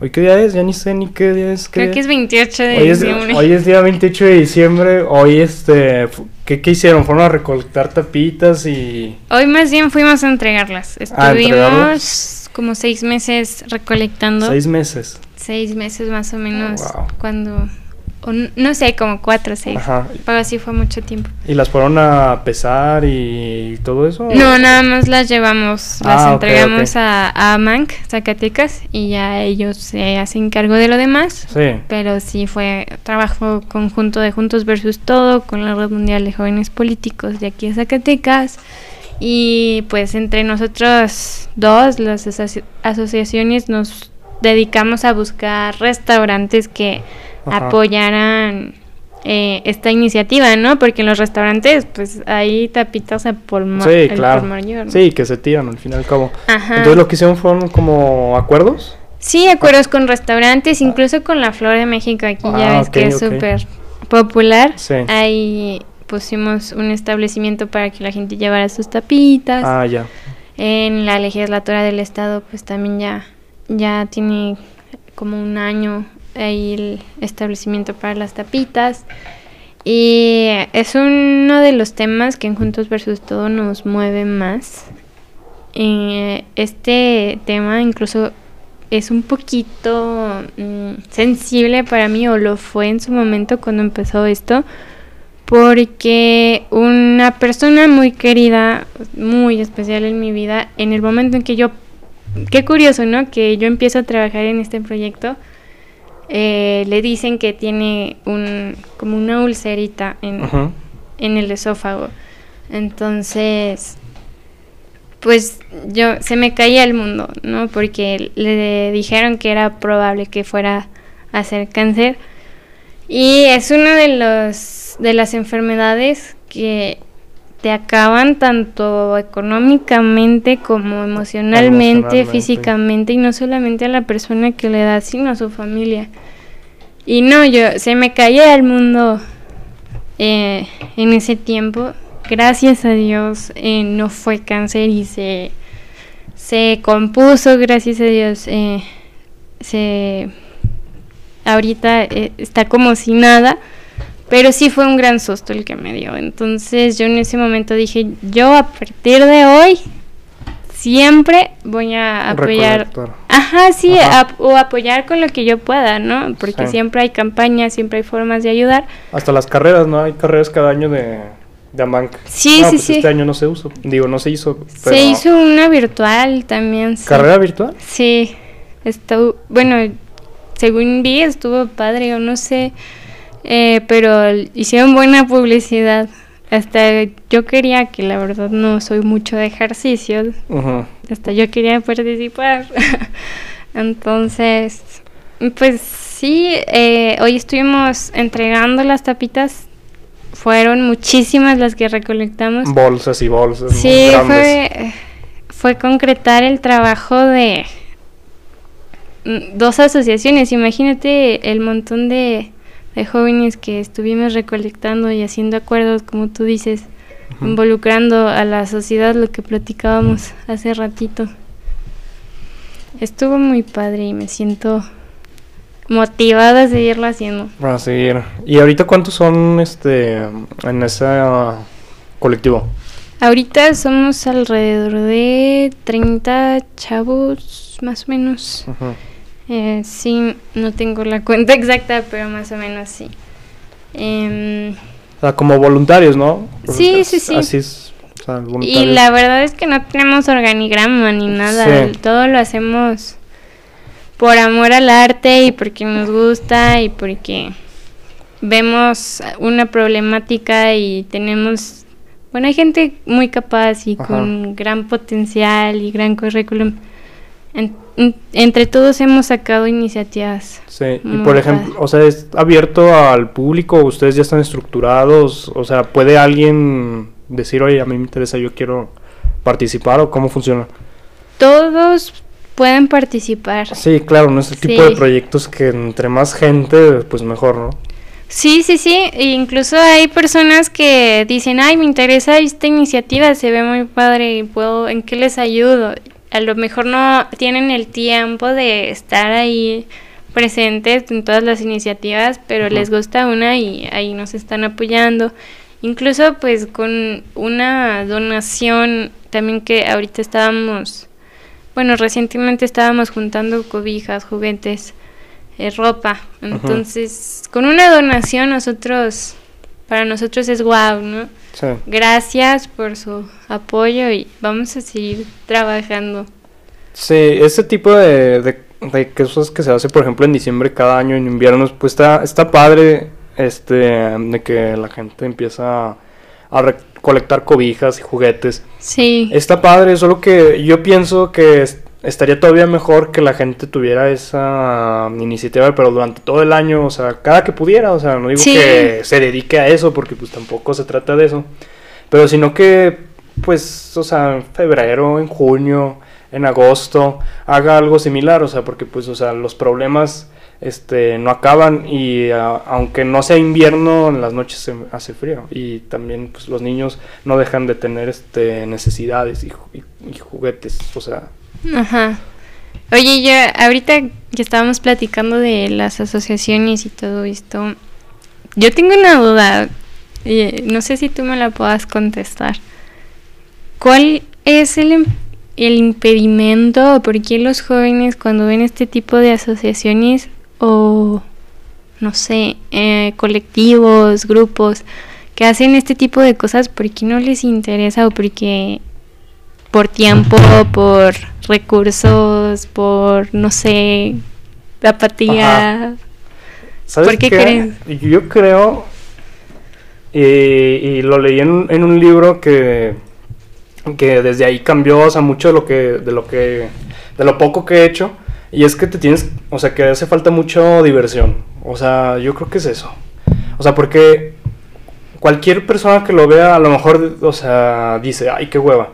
¿Hoy qué día es? Ya ni sé ni qué día es. qué Creo día que es 28 de Hoy es, diciembre. hoy es día 28 de diciembre. Hoy este. ¿Qué, qué hicieron? Fueron a recolectar tapitas y. Hoy más bien fuimos a entregarlas. Ah, Estuvimos ¿entregarlas? como seis meses recolectando. Seis meses. Seis meses más o menos. Wow. Cuando. o no sé, como cuatro o seis. Ajá. Pero sí fue mucho tiempo. ¿Y las fueron a pesar y todo eso? No, nada más las llevamos, las Ah, entregamos a, a Manc, Zacatecas, y ya ellos se hacen cargo de lo demás. Sí. Pero sí fue trabajo conjunto de Juntos versus Todo con la Red Mundial de Jóvenes Políticos de aquí de Zacatecas. Y pues entre nosotros dos, las asoci- asociaciones, nos dedicamos a buscar restaurantes que Ajá. apoyaran eh, esta iniciativa, ¿no? Porque en los restaurantes, pues hay tapitas a Sí, claro. por mayor, ¿no? Sí, que se tiran al fin y al cabo. Ajá. Entonces lo que hicieron fueron como acuerdos. Sí, acuerdos con restaurantes, incluso con la Flor de México, aquí Ah, ya ves ok, que es ok. súper popular. Sí. Ahí pusimos un establecimiento para que la gente llevara sus tapitas. Ah, ya. En la legislatura del estado, pues también ya, ya tiene como un año ahí el establecimiento para las tapitas. Y es uno de los temas que en Juntos versus Todo nos mueve más. Este tema incluso es un poquito mm, sensible para mí, o lo fue en su momento cuando empezó esto, porque una persona muy querida, muy especial en mi vida, en el momento en que yo, qué curioso, ¿no? Que yo empiezo a trabajar en este proyecto, eh, le dicen que tiene un, como una ulcerita en, Ajá. en el esófago. Entonces, pues yo se me caía el mundo, ¿no? Porque le dijeron que era probable que fuera a hacer cáncer. Y es una de los de las enfermedades que te acaban tanto económicamente como emocionalmente, Emocionalmente. físicamente y no solamente a la persona que le da, sino a su familia. Y no, yo se me caía el mundo eh, en ese tiempo. Gracias a Dios eh, no fue cáncer y se, se compuso, gracias a Dios. eh, se ahorita está como si nada, pero sí fue un gran susto el que me dio. Entonces yo en ese momento dije, yo a partir de hoy siempre voy a apoyar. Ajá, sí, Ajá. ap- o apoyar con lo que yo pueda, ¿no? Porque Sí. siempre hay campañas, siempre hay formas de ayudar. Hasta las carreras, ¿no? Hay carreras cada año de, de Amanc. Sí, No, sí, pues sí. Este año no se usó. Digo, no se hizo. Pero... Se hizo una virtual también. sí. ¿Carrera virtual? Sí, estuvo, bueno, según vi estuvo padre o no sé, eh, pero hicieron buena publicidad. Hasta yo quería, que la verdad no soy mucho de ejercicios, hasta yo quería participar. Entonces, pues sí, eh, hoy estuvimos entregando las tapitas. Fueron muchísimas las que recolectamos. Bolsas y bolsas. Sí, fue, fue concretar el trabajo de mm, dos asociaciones. Imagínate el montón de, de jóvenes que estuvimos recolectando y haciendo acuerdos, como tú dices, involucrando a la sociedad, lo que platicábamos hace ratito. Estuvo muy padre y me siento motivada a seguirlo haciendo. Para seguir. ¿Y ahorita cuántos son este en ese colectivo? Ahorita somos alrededor de 30 chavos, más o menos. Eh, sí, no tengo la cuenta exacta, pero más o menos sí. Em, O sea, como voluntarios, ¿no? Sí, sí, sí. Así es. o sea, y la verdad es que no tenemos organigrama ni nada, Sí. todo lo hacemos por amor al arte y porque nos gusta y porque vemos una problemática y tenemos, bueno, hay gente muy capaz y Ajá. con gran potencial y gran currículum. En- en- entre todos hemos sacado iniciativas. Sí, y por ejemplo, o sea, es abierto al público, ustedes ya están estructurados, o sea, ¿puede alguien decir, oye, a mí me interesa, yo quiero participar o cómo funciona? Todos pueden participar. Sí, claro, no es el tipo Sí. de proyectos que entre más gente, pues mejor, ¿no? Sí, sí, sí. e incluso hay personas que dicen, ay, me interesa esta iniciativa, se ve muy padre y puedo, ¿en qué les ayudo? A lo mejor no tienen el tiempo de estar ahí presentes en todas las iniciativas, pero les gusta una y ahí nos están apoyando. Incluso pues con una donación también que ahorita estábamos, bueno, recientemente estábamos juntando cobijas, juguetes, eh, ropa. Entonces, con una donación nosotros, para nosotros es guau, ¿no? Sí. Gracias por su apoyo y vamos a seguir trabajando. Sí, ese tipo de, de, de cosas que se hace, por ejemplo, en diciembre cada año, en invierno, pues está, está padre este, de que la gente empieza a recolectar cobijas y juguetes. Sí, Está padre, solo que yo pienso que estaría todavía mejor que la gente tuviera esa iniciativa, pero durante todo el año, o sea, cada que pudiera, o sea, no digo Sí. que se dedique a eso, porque pues tampoco se trata de eso, pero sino que, pues, o sea, en febrero, en junio, en agosto, haga algo similar, o sea, porque pues, o sea, los problemas este no acaban y aunque no sea invierno en las noches se hace frío y también pues los niños no dejan de tener este necesidades y, y- y juguetes o sea ajá. Oye, ya ahorita que estábamos platicando de las asociaciones y todo esto, yo tengo una duda, y no sé si tú me la puedas contestar. ¿Cuál es el, el impedimento o por qué los jóvenes cuando ven este tipo de asociaciones o, no sé, eh, colectivos, grupos que hacen este tipo de cosas, por qué no les interesa o porque por tiempo, por recursos, por, no sé, apatía? ¿Sabes ¿Por qué qué? crees? Yo creo, y, y lo leí en, en un libro que, que desde ahí cambió, o sea, mucho de lo que, de lo que, de lo poco que he hecho, y es que te tienes, o sea, que hace falta mucho diversión, o sea, yo creo que es eso, o sea, porque cualquier persona que lo vea, a lo mejor, o sea, dice, ay, qué hueva.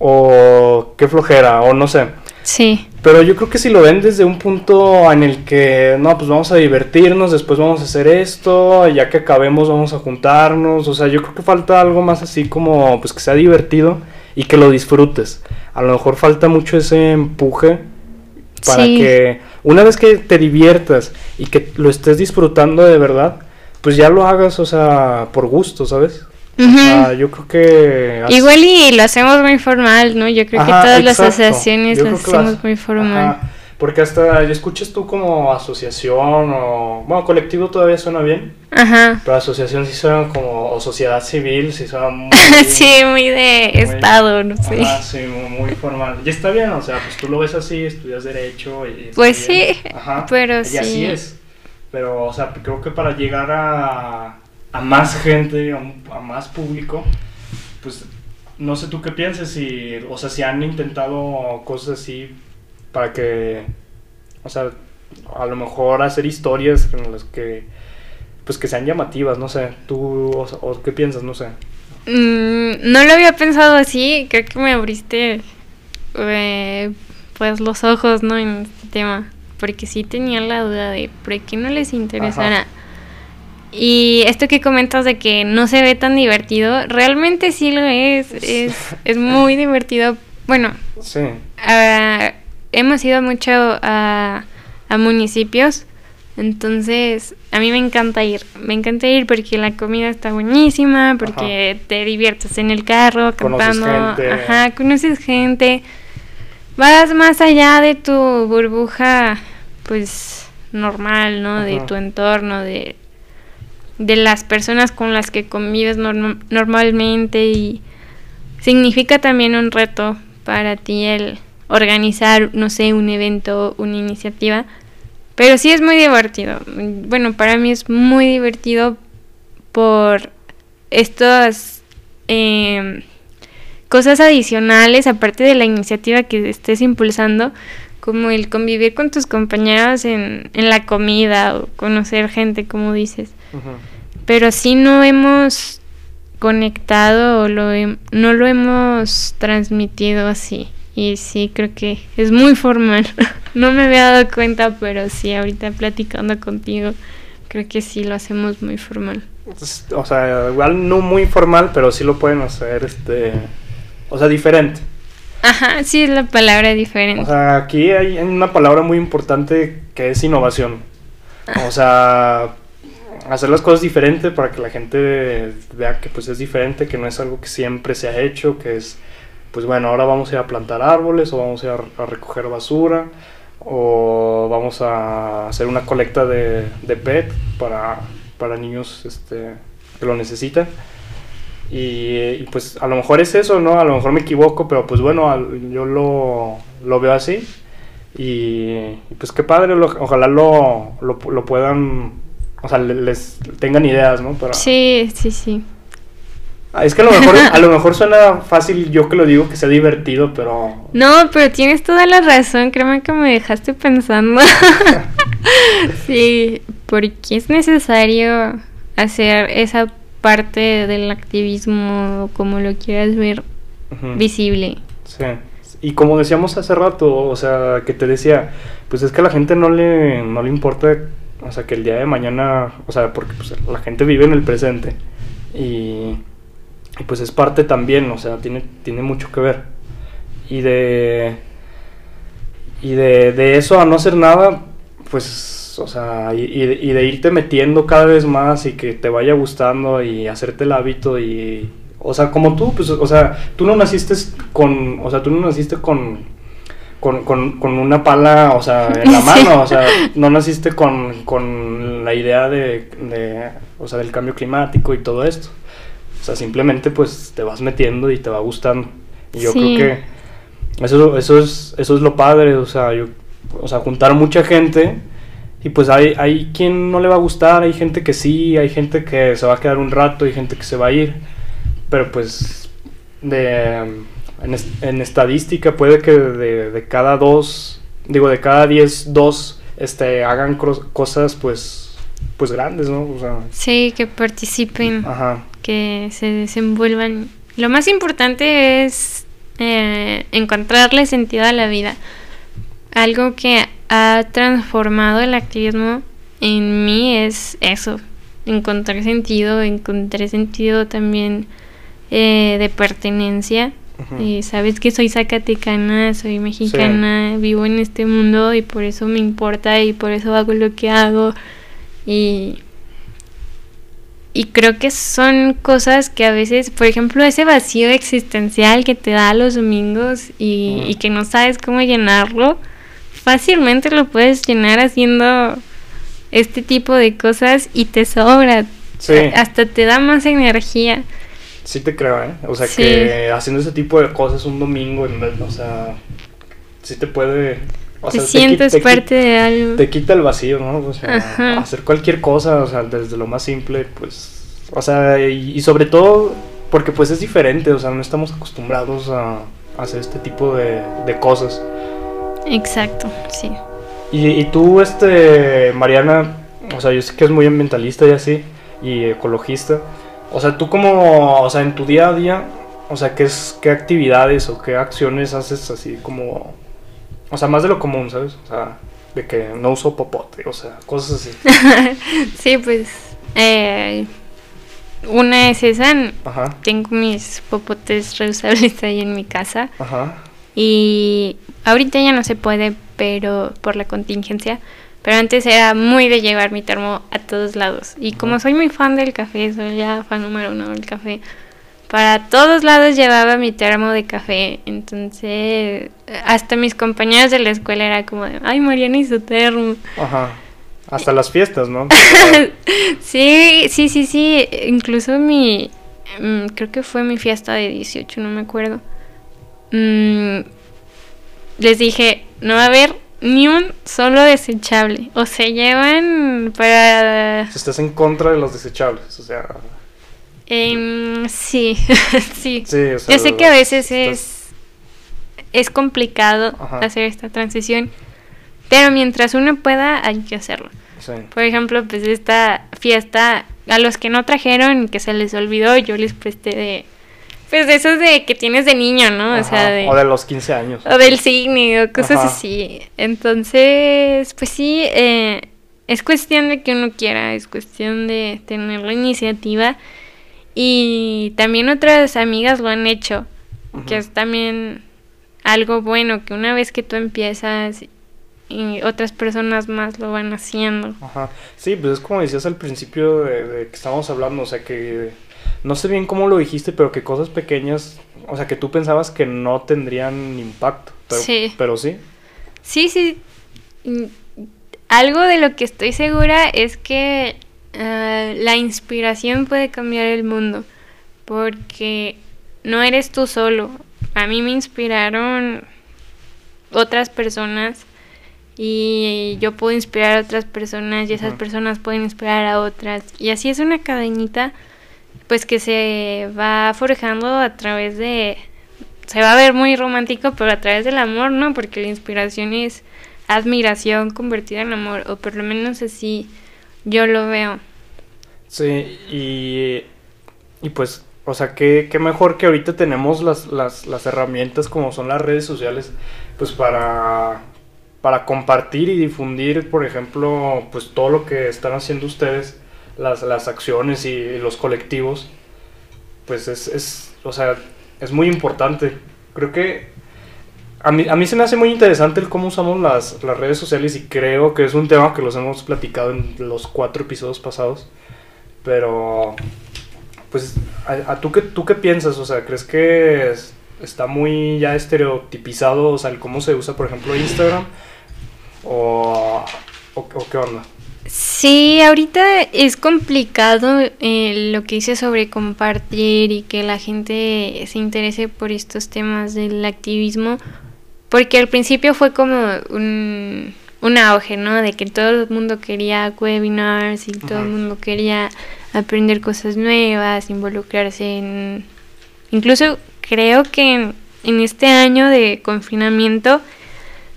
O qué flojera, o no sé. Sí. Pero yo creo que si lo ven desde un punto en el que, no, pues vamos a divertirnos, después vamos a hacer esto, ya que acabemos vamos a juntarnos, o sea, yo creo que falta algo más así como, pues que sea divertido y que lo disfrutes. A lo mejor falta mucho ese empuje para que una vez que te diviertas y que lo estés disfrutando de verdad, pues ya lo hagas, o sea, por gusto, ¿sabes? Yo creo que... Igual y lo hacemos muy formal, ¿no? Yo creo que todas las asociaciones lo hacemos muy formal. Porque hasta escuchas tú como asociación o... Bueno, colectivo todavía suena bien. Ajá. Pero asociación sí suena como... O sociedad civil sí suena muy... sí, muy de estado, no sé. Ah, sí, muy, formal. Y está bien, o sea, pues tú lo ves así, estudias derecho y... Pues sí, Ajá. pero sí. Y así es. Pero, o sea, creo que para llegar a a más gente, a, más público, pues no sé tú qué pienses, si, o sea, si han intentado cosas así para que, o sea, a lo mejor hacer historias en las que, pues que sean llamativas, no sé, tú, o, qué piensas, no sé. Mm, no lo había pensado así, creo que me abriste, eh, pues, los ojos, ¿no? En este tema, porque sí tenía la duda de por qué no les interesara. Y esto que comentas de que no se ve tan divertido, realmente sí lo es. Es, es muy divertido. Bueno, sí. Ah, hemos ido mucho a, a municipios. Entonces, a mí me encanta ir. Me encanta ir porque la comida está buenísima, porque te diviertes en el carro, cantando. Ajá, conoces gente. Vas más allá de tu burbuja, pues, normal, ¿no? De tu entorno, de de las personas con las que convives normalmente y significa también un reto para ti el organizar, no sé, un evento, una iniciativa. Pero sí es muy divertido. Bueno, para mí es muy divertido por estas em, cosas adicionales, aparte de la iniciativa que estés impulsando, como el convivir con tus compañeros en, en la comida o conocer gente, como dices. Pero sí no hemos conectado o lo no lo hemos transmitido así. Y sí, creo que es muy formal. no me había dado cuenta, pero sí, ahorita platicando contigo, creo que sí lo hacemos muy formal. O sea, igual no muy formal, pero sí lo pueden hacer, este, o sea, diferente. Ajá, sí es la palabra diferente. O sea, aquí hay una palabra muy importante que es innovación. Ah. O sea, hacer las cosas diferentes para que la gente vea que pues es diferente, que no es algo que siempre se ha hecho, que es, pues bueno, ahora vamos a ir a plantar árboles o vamos a ir a, recoger basura o vamos a hacer una colecta de, de PET para, para niños este, que lo necesitan. Y, pues a lo mejor es eso, ¿no? A lo mejor me equivoco, pero pues bueno, yo lo, lo veo así. Y, pues qué padre, ojalá lo, lo, lo puedan o sea, les tengan ideas, ¿no? Sí, sí, sí. Ah, es que a lo mejor a lo mejor suena fácil yo que lo digo que sea divertido, pero No, pero tienes toda la razón, créeme que me dejaste pensando. sí, porque es necesario hacer esa parte del activismo, como lo quieras ver, visible. Sí. Y como decíamos hace rato, o sea, que te decía, pues es que a la gente no le no le importa o sea, que el día de mañana, o sea, porque pues, la gente vive en el presente y, pues es parte también, o sea, tiene, tiene mucho que ver. Y de, y de, eso a no hacer nada, pues, o sea, y, y, de irte metiendo cada vez más y que te vaya gustando y hacerte el hábito y, o sea, como tú, pues, o sea, tú no naciste con, o sea, tú no naciste con con, con, con, una pala, o sea, en la mano, o sea, no naciste con, con la idea de, de, o sea, del cambio climático y todo esto. O sea, simplemente pues te vas metiendo y te va gustando. Y yo creo que eso, eso, es, eso es lo padre, o sea, yo, o sea, juntar mucha gente y pues hay, hay quien no le va a gustar, hay gente que sí, hay gente que se va a quedar un rato, hay gente que se va a ir, pero pues de en, estadística puede que de, cada dos, digo, de cada diez, dos este, hagan cosas pues pues grandes, ¿no? O sea, Sí, que participen, ajá. que se desenvuelvan. Lo más importante es eh, encontrarle sentido a la vida. Algo que ha transformado el activismo en mí es eso, encontrar sentido, encontrar sentido también eh, de pertenencia. Eh, sabes que soy zacatecana, soy mexicana, vivo en este mundo y por eso me importa y por eso hago lo que hago. Y, y creo que son cosas que a veces, por ejemplo, ese vacío existencial que te da los domingos y que no sabes cómo llenarlo, fácilmente lo puedes llenar haciendo este tipo de cosas y te sobra. Sí, Hasta te da más energía. sí te creo, ¿eh? O sea, Sí. que haciendo ese tipo de cosas un domingo, en vez- o sea, sí te puede... O te sea, sientes te parte de algo. Te quita el vacío, ¿no? O sea, Ajá. hacer cualquier cosa, o sea, desde lo más simple, pues, o sea, y, y sobre todo porque pues es diferente, o sea, no estamos acostumbrados a, a hacer este tipo de, de cosas. Exacto, sí. Y, y tú, este, Mariana, o sea, yo sé que es muy ambientalista y así, y ecologista, o sea, tú como, o sea, en tu día a día, o sea, ¿qué, es, qué actividades o qué acciones haces así como, o sea, más de lo común, ¿sabes? O sea, de que no uso popote, o sea, cosas así. sí, pues eh, una es esa. Ajá, Tengo mis popotes reusables ahí en mi casa ajá, y ahorita ya no se puede, pero por la contingencia. Pero antes era muy de llevar mi termo a todos lados. Y como soy muy fan del café, soy ya fan número uno del café, para todos lados llevaba mi termo de café. Entonces, hasta mis compañeros de la escuela era como de, ay, Mariana y su termo. ajá. Hasta las fiestas, ¿no? Sí, sí, sí, sí. Incluso mi. mm, creo que fue mi fiesta de 18, no me acuerdo. Mm, les dije: no va a haber ni un solo desechable. O se llevan para. Si estás en contra de los desechables, o sea, em, sí, sí. sí, o sea, Yo sé que a veces es. Es complicado Ajá. hacer esta transición. Pero mientras uno pueda, hay que hacerlo. Sí. Por ejemplo, pues esta fiesta, a los que no trajeron que se les olvidó, yo les presté de... Pues de esos de que tienes de niño, ¿no? O sea, de... o de los 15 años. o del cine o cosas Ajá. así. Entonces, pues sí, eh, es cuestión de que uno quiera, es cuestión de tener la iniciativa. Y también otras amigas lo han hecho, que es también algo bueno, que una vez que tú empiezas y otras personas más lo van haciendo. Ajá. Sí, pues es como decías al principio de, de que estábamos hablando, o sea que no sé bien cómo lo dijiste, pero que cosas pequeñas, o sea que tú pensabas que no tendrían impacto, pero Sí. pero sí. Sí, sí. Mm, Algo de lo que estoy segura es que ah, la inspiración puede cambiar el mundo. Porque no eres tú solo. A mí me inspiraron otras personas y yo puedo inspirar a otras personas y esas personas pueden inspirar a otras. Y así es una cadenita pues que se va forjando a través de se va a ver muy romántico, pero a través del amor, ¿no? Porque la inspiración es admiración convertida en amor, o por lo menos así yo lo veo. Sí, y, y pues, o sea, qué, qué mejor que ahorita tenemos las, las, las herramientas como son las redes sociales, pues para, para compartir y difundir, por ejemplo, pues todo lo que están haciendo ustedes, las, las acciones y, los colectivos, pues es, es, o sea, es muy importante. Creo que a mí, a mí se me hace muy interesante el cómo usamos las, las redes sociales y creo que es un tema que los hemos platicado en los cuatro episodios pasados. Pero, pues, ¿a, a tú, qué, tú qué piensas? O sea, ¿crees que es- está muy ya estereotipizado, o sea, el cómo se usa, por ejemplo, Instagram? ¿O, o, o qué onda? Sí, ahorita es complicado eh, lo que dice sobre compartir y que la gente se interese por estos temas del activismo, porque al principio fue como un, un auge, ¿no? De que todo el mundo quería webinars y todo el mundo quería aprender cosas nuevas, involucrarse en... Incluso creo que en, en este año de confinamiento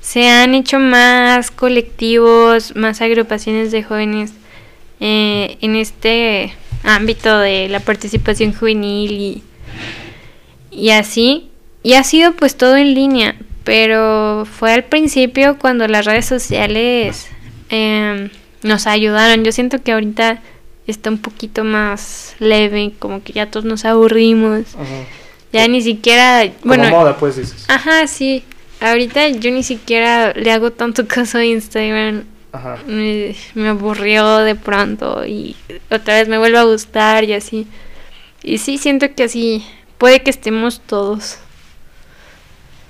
se han hecho más colectivos, más agrupaciones de jóvenes eh, en este ámbito de la participación juvenil y, y así. Y ha sido pues todo en línea, pero fue al principio cuando las redes sociales em, nos ayudaron. Yo siento que ahorita está un poquito más leve, como que ya todos nos aburrimos. Ya ni siquiera, bueno, moda, pues dices. Ajá, sí. Ahorita yo ni siquiera le hago tanto caso a Instagram. Ajá. Me, me, aburrió de pronto y otra vez me vuelve a gustar y así. Y sí, siento que así puede que estemos todos.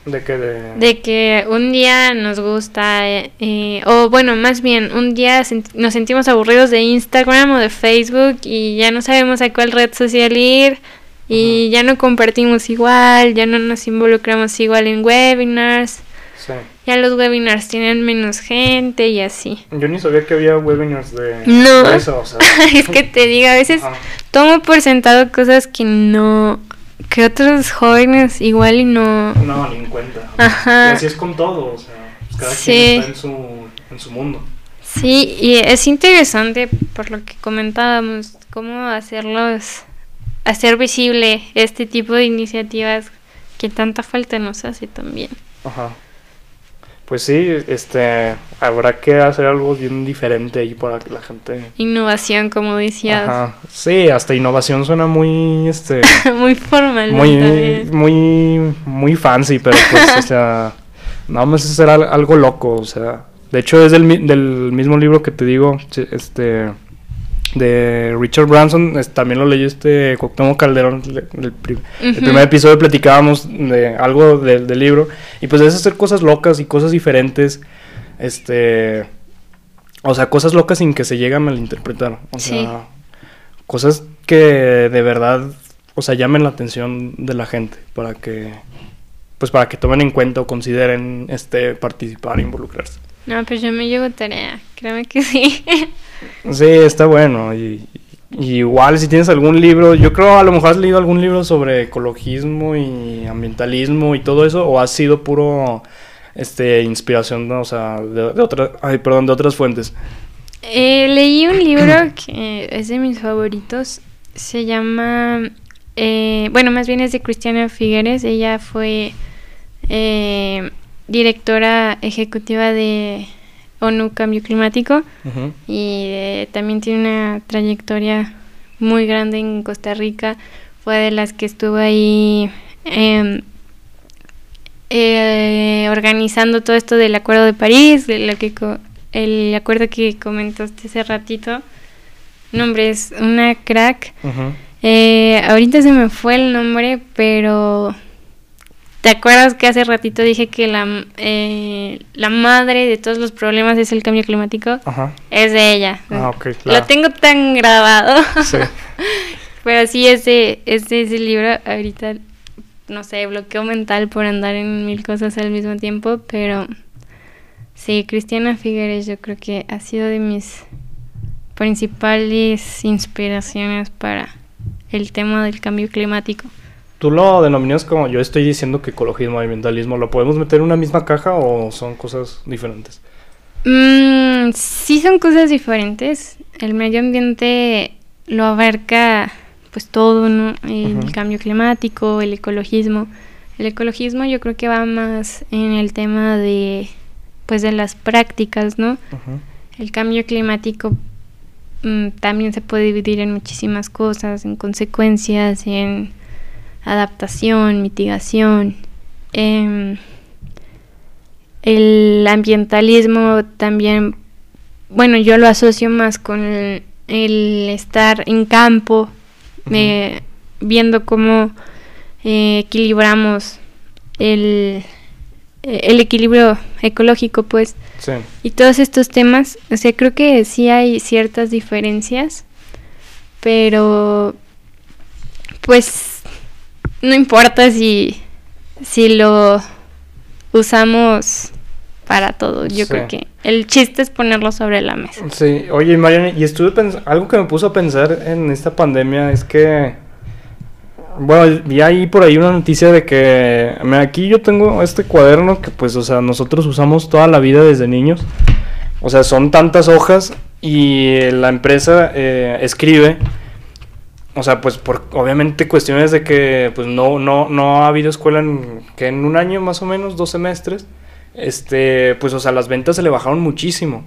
¿De qué? De... de que un día nos gusta, eh, eh, o bueno, más bien, un día nos sentimos aburridos de Instagram o de Facebook y ya no sabemos a cuál red social ir y ya no compartimos igual, ya no nos involucramos igual en webinars. Sí. Ya los webinars tienen menos gente y así. Yo ni sabía que había webinars de, no. eso. O sea. es que te digo, a veces tomo por sentado cosas que no. que otros jóvenes igual y no. No, ni en cuenta. Ajá. Y así es con todo, o sea, pues cada quien está en su, en su mundo. Sí, y es interesante por lo que comentábamos, cómo hacerlos hacer visible este tipo de iniciativas que tanta falta nos hace también. Ajá. Pues sí, este, habrá que hacer algo bien diferente ahí para que la gente... Innovación, como decías. Ajá. Sí, hasta innovación suena muy, este... muy formal. Muy, muy, muy fancy, pero pues, o sea, nada más es hacer algo loco, o sea... De hecho, es del, del mismo libro que te digo, este de Richard Branson, también lo leyó este Cuauhtémoc Calderón, el, primer episodio platicábamos de algo del libro, y pues es hacer cosas locas y cosas diferentes, este, o sea, cosas locas sin que se llegue a malinterpretar, o sea, cosas que de verdad, o sea, llamen la atención de la gente, para que, pues para que tomen en cuenta o consideren, este, participar involucrarse. No, pues yo me llevo tarea, créeme que sí. sí, está bueno. Y, igual si tienes algún libro, yo creo a lo mejor has leído algún libro sobre ecologismo y ambientalismo y todo eso, o has sido puro este inspiración, o sea, de, otra, ay, perdón, de otras fuentes. Eh, leí un libro que es de mis favoritos, se llama, eh, bueno, más bien es de Cristiana Figueres, ella fue eh, directora ejecutiva de ONU Cambio Climático y eh, también tiene una trayectoria muy grande en Costa Rica. Fue de las que estuvo ahí em, eh, organizando todo esto del Acuerdo de París, de lo que el acuerdo que comentaste hace ratito. Nombre es una crack. Eh, ahorita se me fue el nombre, pero ¿Te acuerdas que hace ratito dije que la, eh, la madre de todos los problemas es el cambio climático? Ajá. Es de ella. Ah, claro. Lo tengo tan grabado. Sí. Pero sí, ese, ese, ese libro ahorita, no sé, bloqueo mental por andar en mil cosas al mismo tiempo, pero sí, Cristiana Figueres yo creo que ha sido de mis principales inspiraciones para el tema del cambio climático. ¿Tú lo denominas como yo estoy diciendo que ecologismo y ambientalismo lo podemos meter en una misma caja o son cosas diferentes? Mm, sí son cosas diferentes. El medio ambiente lo abarca pues todo, ¿no? El cambio climático, el ecologismo. El ecologismo yo creo que va más en el tema de pues de las prácticas, ¿no? El cambio climático mm, también se puede dividir en muchísimas cosas, en consecuencias, en adaptación, mitigación. Em, el ambientalismo también, bueno, yo lo asocio más con el, estar en campo, viendo cómo eh, equilibramos el, el equilibrio ecológico, pues. Y todos estos temas, o sea, creo que sí hay ciertas diferencias, pero pues no importa si, si lo usamos para todo. Yo creo que el chiste es ponerlo sobre la mesa. Sí, oye, Mariana, y estuve pensando, algo que me puso a pensar en esta pandemia es que, bueno, vi ahí por ahí una noticia de que, aquí yo tengo este cuaderno que pues, o sea, nosotros usamos toda la vida desde niños. O sea, son tantas hojas y la empresa eh, escribe, o sea, pues por obviamente cuestiones de que pues no, no, no ha habido escuela en, que en un año más o menos, dos semestres, este, pues o sea, las ventas se le bajaron muchísimo.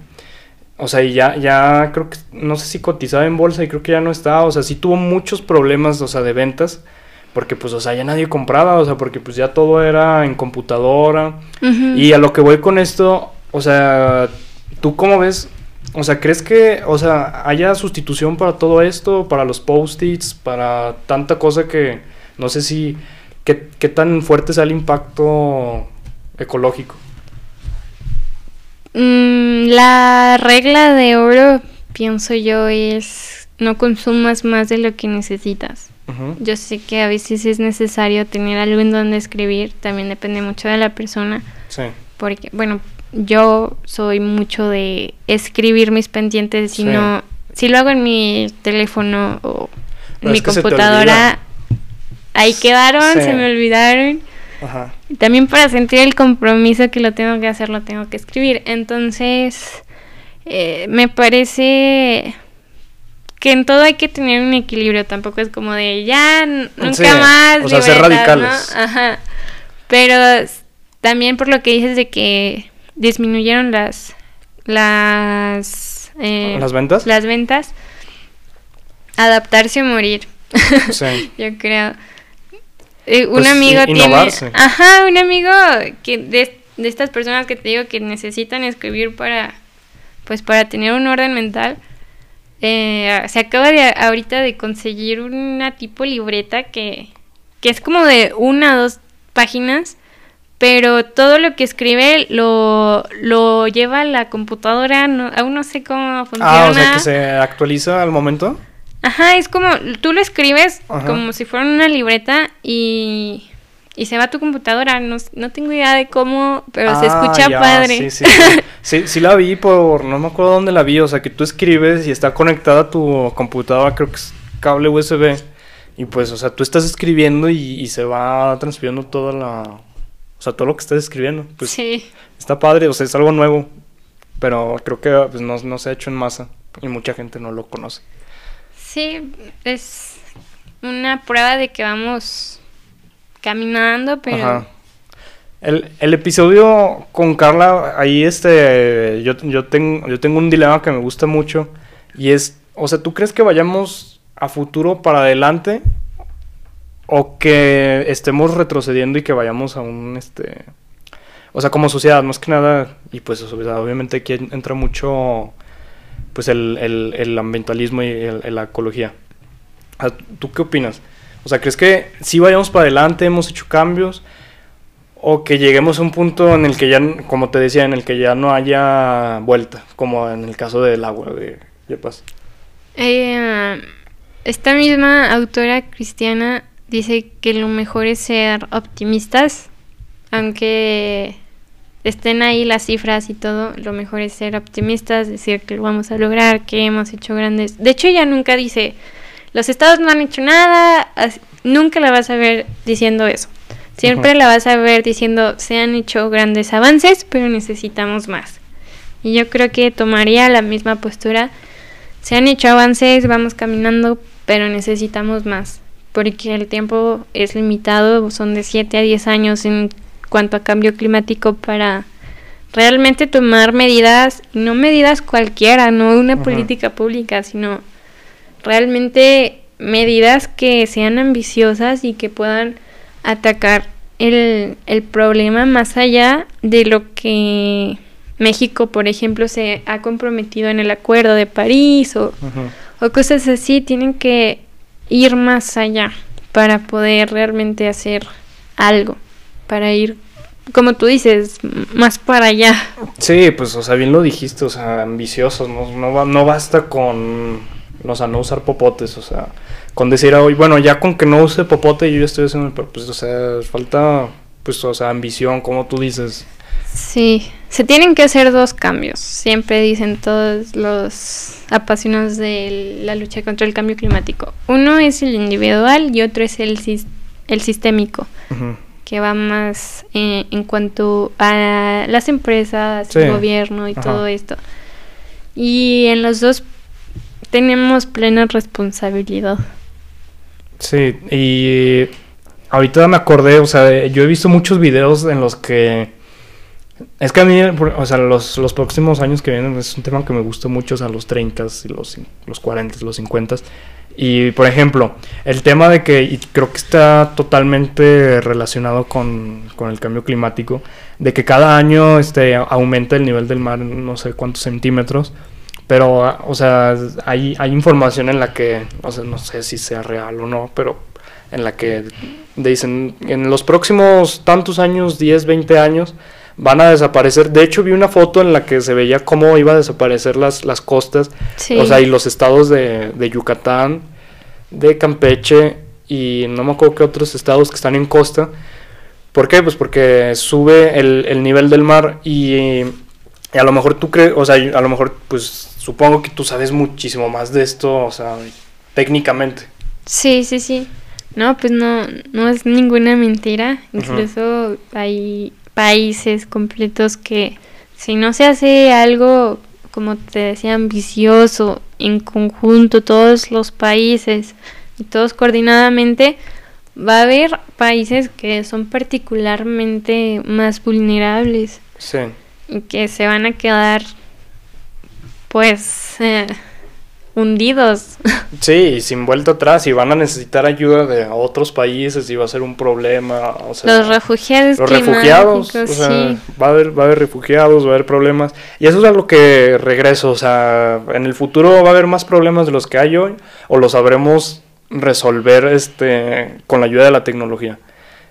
O sea, y ya, ya creo que, no sé si cotizaba en bolsa y creo que ya no está, o sea, sí tuvo muchos problemas, o sea, de ventas, porque pues, o sea, ya nadie compraba, o sea, porque pues ya todo era en computadora. Y a lo que voy con esto, o sea, ¿tú cómo ves? O sea, ¿crees que, o sea, haya sustitución para todo esto, para los post-its, para tanta cosa que no sé si, qué, qué tan fuerte sea el impacto ecológico? Mm, la regla de oro, pienso yo, es no consumas más de lo que necesitas. Yo sé que a veces es necesario tener algo en donde escribir, también depende mucho de la persona. Sí. Porque, bueno, yo soy mucho de escribir mis pendientes, si no, si lo hago en mi teléfono o en mi computadora, ahí quedaron, se me olvidaron. Ajá. También para sentir el compromiso que lo tengo que hacer, lo tengo que escribir. Entonces, eh, me parece que en todo hay que tener un equilibrio. Tampoco es como de ya, nunca más. O sea, ser radicales. Ajá. Pero también por lo que dices de que disminuyeron las. Las. Eh, ¿Las ventas? Las ventas. Adaptarse o morir. Sí. Yo creo. Eh, un pues, amigo tiene. Ajá, un amigo que de, estas personas que te digo que necesitan escribir para. Pues para tener un orden mental. Eh, se acaba de ahorita de conseguir una tipo libreta que, que es como de una o dos páginas, pero todo lo que escribe lo, lo lleva a la computadora, aún no sé cómo funciona. Ah, o sea que se actualiza al momento. Ajá, es como, tú lo escribes como si fuera una libreta y, y se va a tu computadora. No, no tengo idea de cómo, pero se ah, escucha padre. Sí, sí, sí. sí, la vi por, no me acuerdo dónde la vi, o sea, que tú escribes y está conectada a tu computadora, creo que es cable USB. Y pues, o sea, tú estás escribiendo y, se va transfiriendo toda la... O sea, todo lo que estás escribiendo. Pues, sí. Está padre, o sea, es algo nuevo. Pero creo que pues, no, no se ha hecho en masa y mucha gente no lo conoce. Sí, es una prueba de que vamos caminando, pero... El, el, episodio con Carla, ahí este, yo, yo, tengo, yo tengo un dilema que me gusta mucho y es, o sea, ¿tú crees que vayamos a futuro para adelante o que estemos retrocediendo y que vayamos a un, este, o sea, como sociedad, más que nada, y pues obviamente aquí entra mucho pues el, el, ambientalismo y la ecología. ¿Tú qué opinas? O sea, ¿crees que si vayamos para adelante, hemos hecho cambios? ¿O que lleguemos a un punto en el que ya, como te decía, en el que ya no haya vuelta, como en el caso del agua de Yepas? Eh, esta misma autora cristiana dice que lo mejor es ser optimistas, aunque estén ahí las cifras y todo, lo mejor es ser optimistas, decir que lo vamos a lograr, que hemos hecho grandes. De hecho, ella nunca dice, los estados no han hecho nada, nunca la vas a ver diciendo eso. Siempre la vas a ver diciendo, se han hecho grandes avances, pero necesitamos más. Y yo creo que tomaría la misma postura. Se han hecho avances, vamos caminando, pero necesitamos más. Porque el tiempo es limitado, son de 7 a 10 años en cuanto a cambio climático para realmente tomar medidas, no medidas cualquiera, no una política pública, sino realmente medidas que sean ambiciosas y que puedan atacar el, el problema más allá de lo que México, por ejemplo, se ha comprometido en el Acuerdo de París o, o cosas así, tienen que ir más allá para poder realmente hacer algo para ir, como tú dices, más para allá. Sí, pues, o sea, bien lo dijiste, o sea, ambiciosos, no, no, no basta con, o sea, no usar popotes, o sea, con decir hoy, bueno, ya con que no use popote yo ya estoy haciendo, pues, o sea, falta, pues, o sea, ambición, como tú dices. Sí, se tienen que hacer dos cambios, siempre dicen todos los apasionados de la lucha contra el cambio climático. Uno es el individual y otro es el, el sistémico que va más eh, en cuanto a las empresas, el gobierno y todo esto. Y en los dos tenemos plena responsabilidad. Sí, y ahorita me acordé, o sea, yo he visto muchos videos en los que... Es que a mí, o sea, los, los próximos años que vienen es un tema que me gusta mucho, o sea, los 30 y los, los 40, los 50. Y, por ejemplo, el tema de que, y creo que está totalmente relacionado con, con el cambio climático, de que cada año este, aumenta el nivel del mar no sé cuántos centímetros, pero, o sea, hay, hay información en la que, o sea, no sé si sea real o no, pero en la que dicen, en los próximos tantos años, 10, 20 años, van a desaparecer. De hecho, vi una foto en la que se veía cómo iba a desaparecer las, las costas, o sea, y los estados de, de Yucatán, de Campeche y no me acuerdo qué otros estados que están en costa. ¿Por qué? Pues porque sube el, el nivel del mar y, a lo mejor tú crees, o sea, a lo mejor pues supongo que tú sabes muchísimo más de esto, o sea, técnicamente. Sí, sí, sí. No, pues no, no es ninguna mentira. Incluso hay países completos que si no se hace algo, como te decía, ambicioso, en conjunto, todos los países y todos coordinadamente, va a haber países que son particularmente más vulnerables. Sí. Y que se van a quedar, pues, eh, hundidos. Sí, sin vuelta atrás y van a necesitar ayuda de otros países y va a ser un problema. O sea, los refugiados. Los refugiados. O sea, va, a haber, va a haber refugiados, va a haber problemas. Y eso es a lo que regreso. O sea, en el futuro va a haber más problemas de los que hay hoy o los sabremos resolver este, con la ayuda de la tecnología.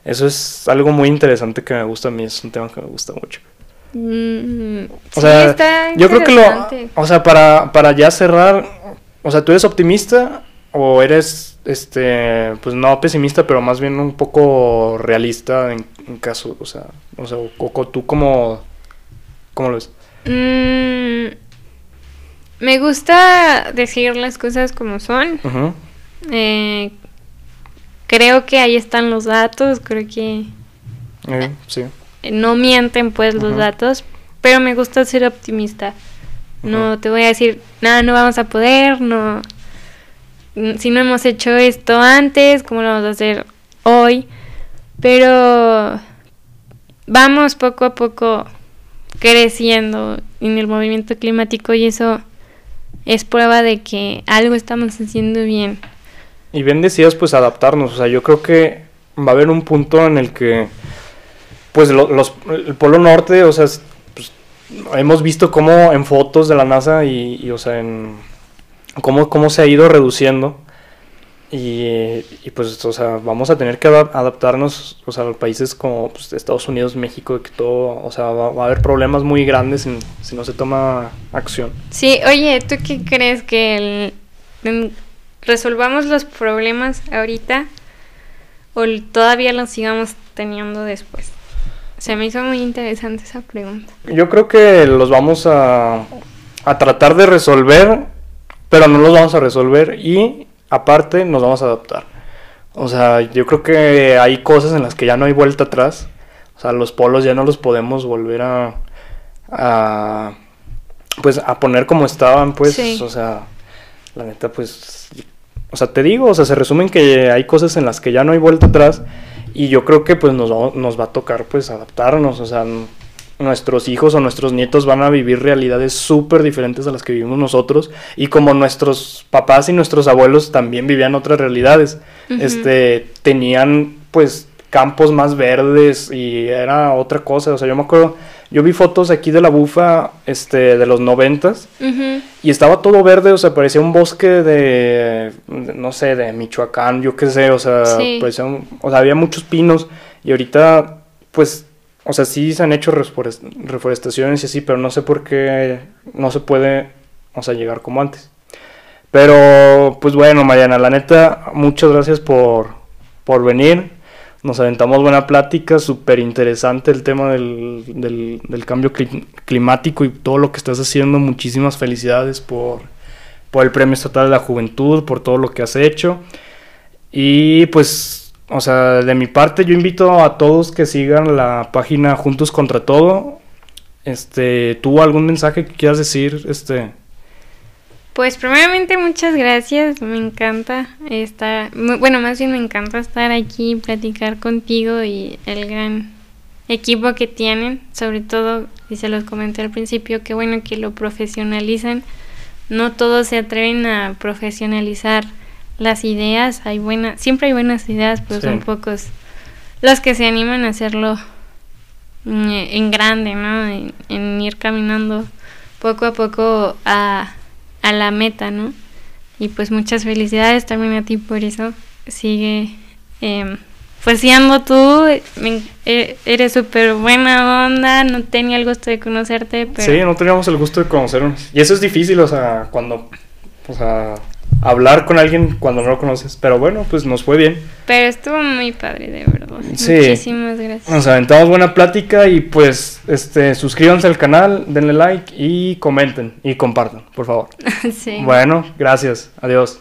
Eso es algo muy interesante que me gusta a mí, es un tema que me gusta mucho. Mm, o sea, yo creo que lo, o sea, para, para ya cerrar, o sea, ¿tú eres optimista o eres, este, pues no pesimista, pero más bien un poco realista en, caso, o sea, o sea, o, tú cómo, cómo lo ves? Mm, me gusta decir las cosas como son. Eh, creo que ahí están los datos, creo que... Eh, sí. No mienten pues los datos, pero me gusta ser optimista. No te voy a decir, nada, no vamos a poder, no. Si no hemos hecho esto antes, ¿cómo lo vamos a hacer hoy? Pero vamos poco a poco creciendo en el movimiento climático y eso es prueba de que algo estamos haciendo bien. Y bien decías, pues adaptarnos. O sea, yo creo que va a haber un punto en el que, pues los, el Polo Norte, o sea, hemos visto cómo en fotos de la NASA y, o sea, en cómo, cómo se ha ido reduciendo. Y, pues, o sea, vamos a tener que adaptarnos, o sea, a países como pues, Estados Unidos, México, que todo, o sea, va, a haber problemas muy grandes si, no se toma acción. Sí, oye, ¿tú qué crees que resolvamos los problemas ahorita o todavía los sigamos teniendo después? Se me hizo muy interesante esa pregunta. Yo creo que los vamos a, a tratar de resolver, pero no los vamos a resolver y aparte nos vamos a adaptar. O sea, yo creo que hay cosas en las que ya no hay vuelta atrás. O sea, los polos ya no los podemos volver a, a pues a poner como estaban, pues, o sea, la neta pues o sea, te digo, o sea, se resumen que hay cosas en las que ya no hay vuelta atrás y yo creo que pues nos va, nos va a tocar pues adaptarnos, o sea, nuestros hijos o nuestros nietos van a vivir realidades súper diferentes a las que vivimos nosotros y como nuestros papás y nuestros abuelos también vivían otras realidades, este, tenían pues campos más verdes y era otra cosa, o sea, yo me acuerdo yo vi fotos aquí de la bufa este, de los noventas y estaba todo verde, o sea, parecía un bosque de, no sé, de Michoacán, yo qué sé, o sea, parecía o sea, había muchos pinos y ahorita, pues, o sea, sí se han hecho reforestaciones y así, pero no sé por qué no se puede, o sea, llegar como antes. Pero, pues bueno, Mariana, la neta, muchas gracias por, por venir. Nos aventamos buena plática, súper interesante el tema del, del, cambio climático y todo lo que estás haciendo. Muchísimas felicidades por, por el Premio Estatal de la Juventud, por todo lo que has hecho. Y pues, o sea, de mi parte yo invito a todos que sigan la página Juntos contra Todo. Este, ¿tú algún mensaje que quieras decir, este, Pues primeramente muchas gracias, me encanta estar, bueno, más bien me encanta estar aquí, platicar contigo y el gran equipo que tienen, sobre todo, y se los comenté al principio, que bueno que lo profesionalizan, no todos se atreven a profesionalizar las ideas, hay buenas, siempre hay buenas ideas, pero son pocos los que se animan a hacerlo mm, en grande, ¿no? en ir caminando poco a poco a a la meta, ¿no? Y pues muchas felicidades también a ti por eso. Sigue, eh, pues siendo tú, e, eres súper buena onda, no tenía el gusto de conocerte, pero... Sí, no teníamos el gusto de conocernos. Y eso es difícil, o sea, cuando, o sea, hablar con alguien cuando no lo conoces. Pero bueno, pues nos fue bien. Pero estuvo muy padre, de verdad. Sí. Muchísimas gracias. Nos aventamos buena plática y pues este suscríbanse al canal, denle like y comenten y compartan, por favor. sí. Bueno, gracias. Adiós.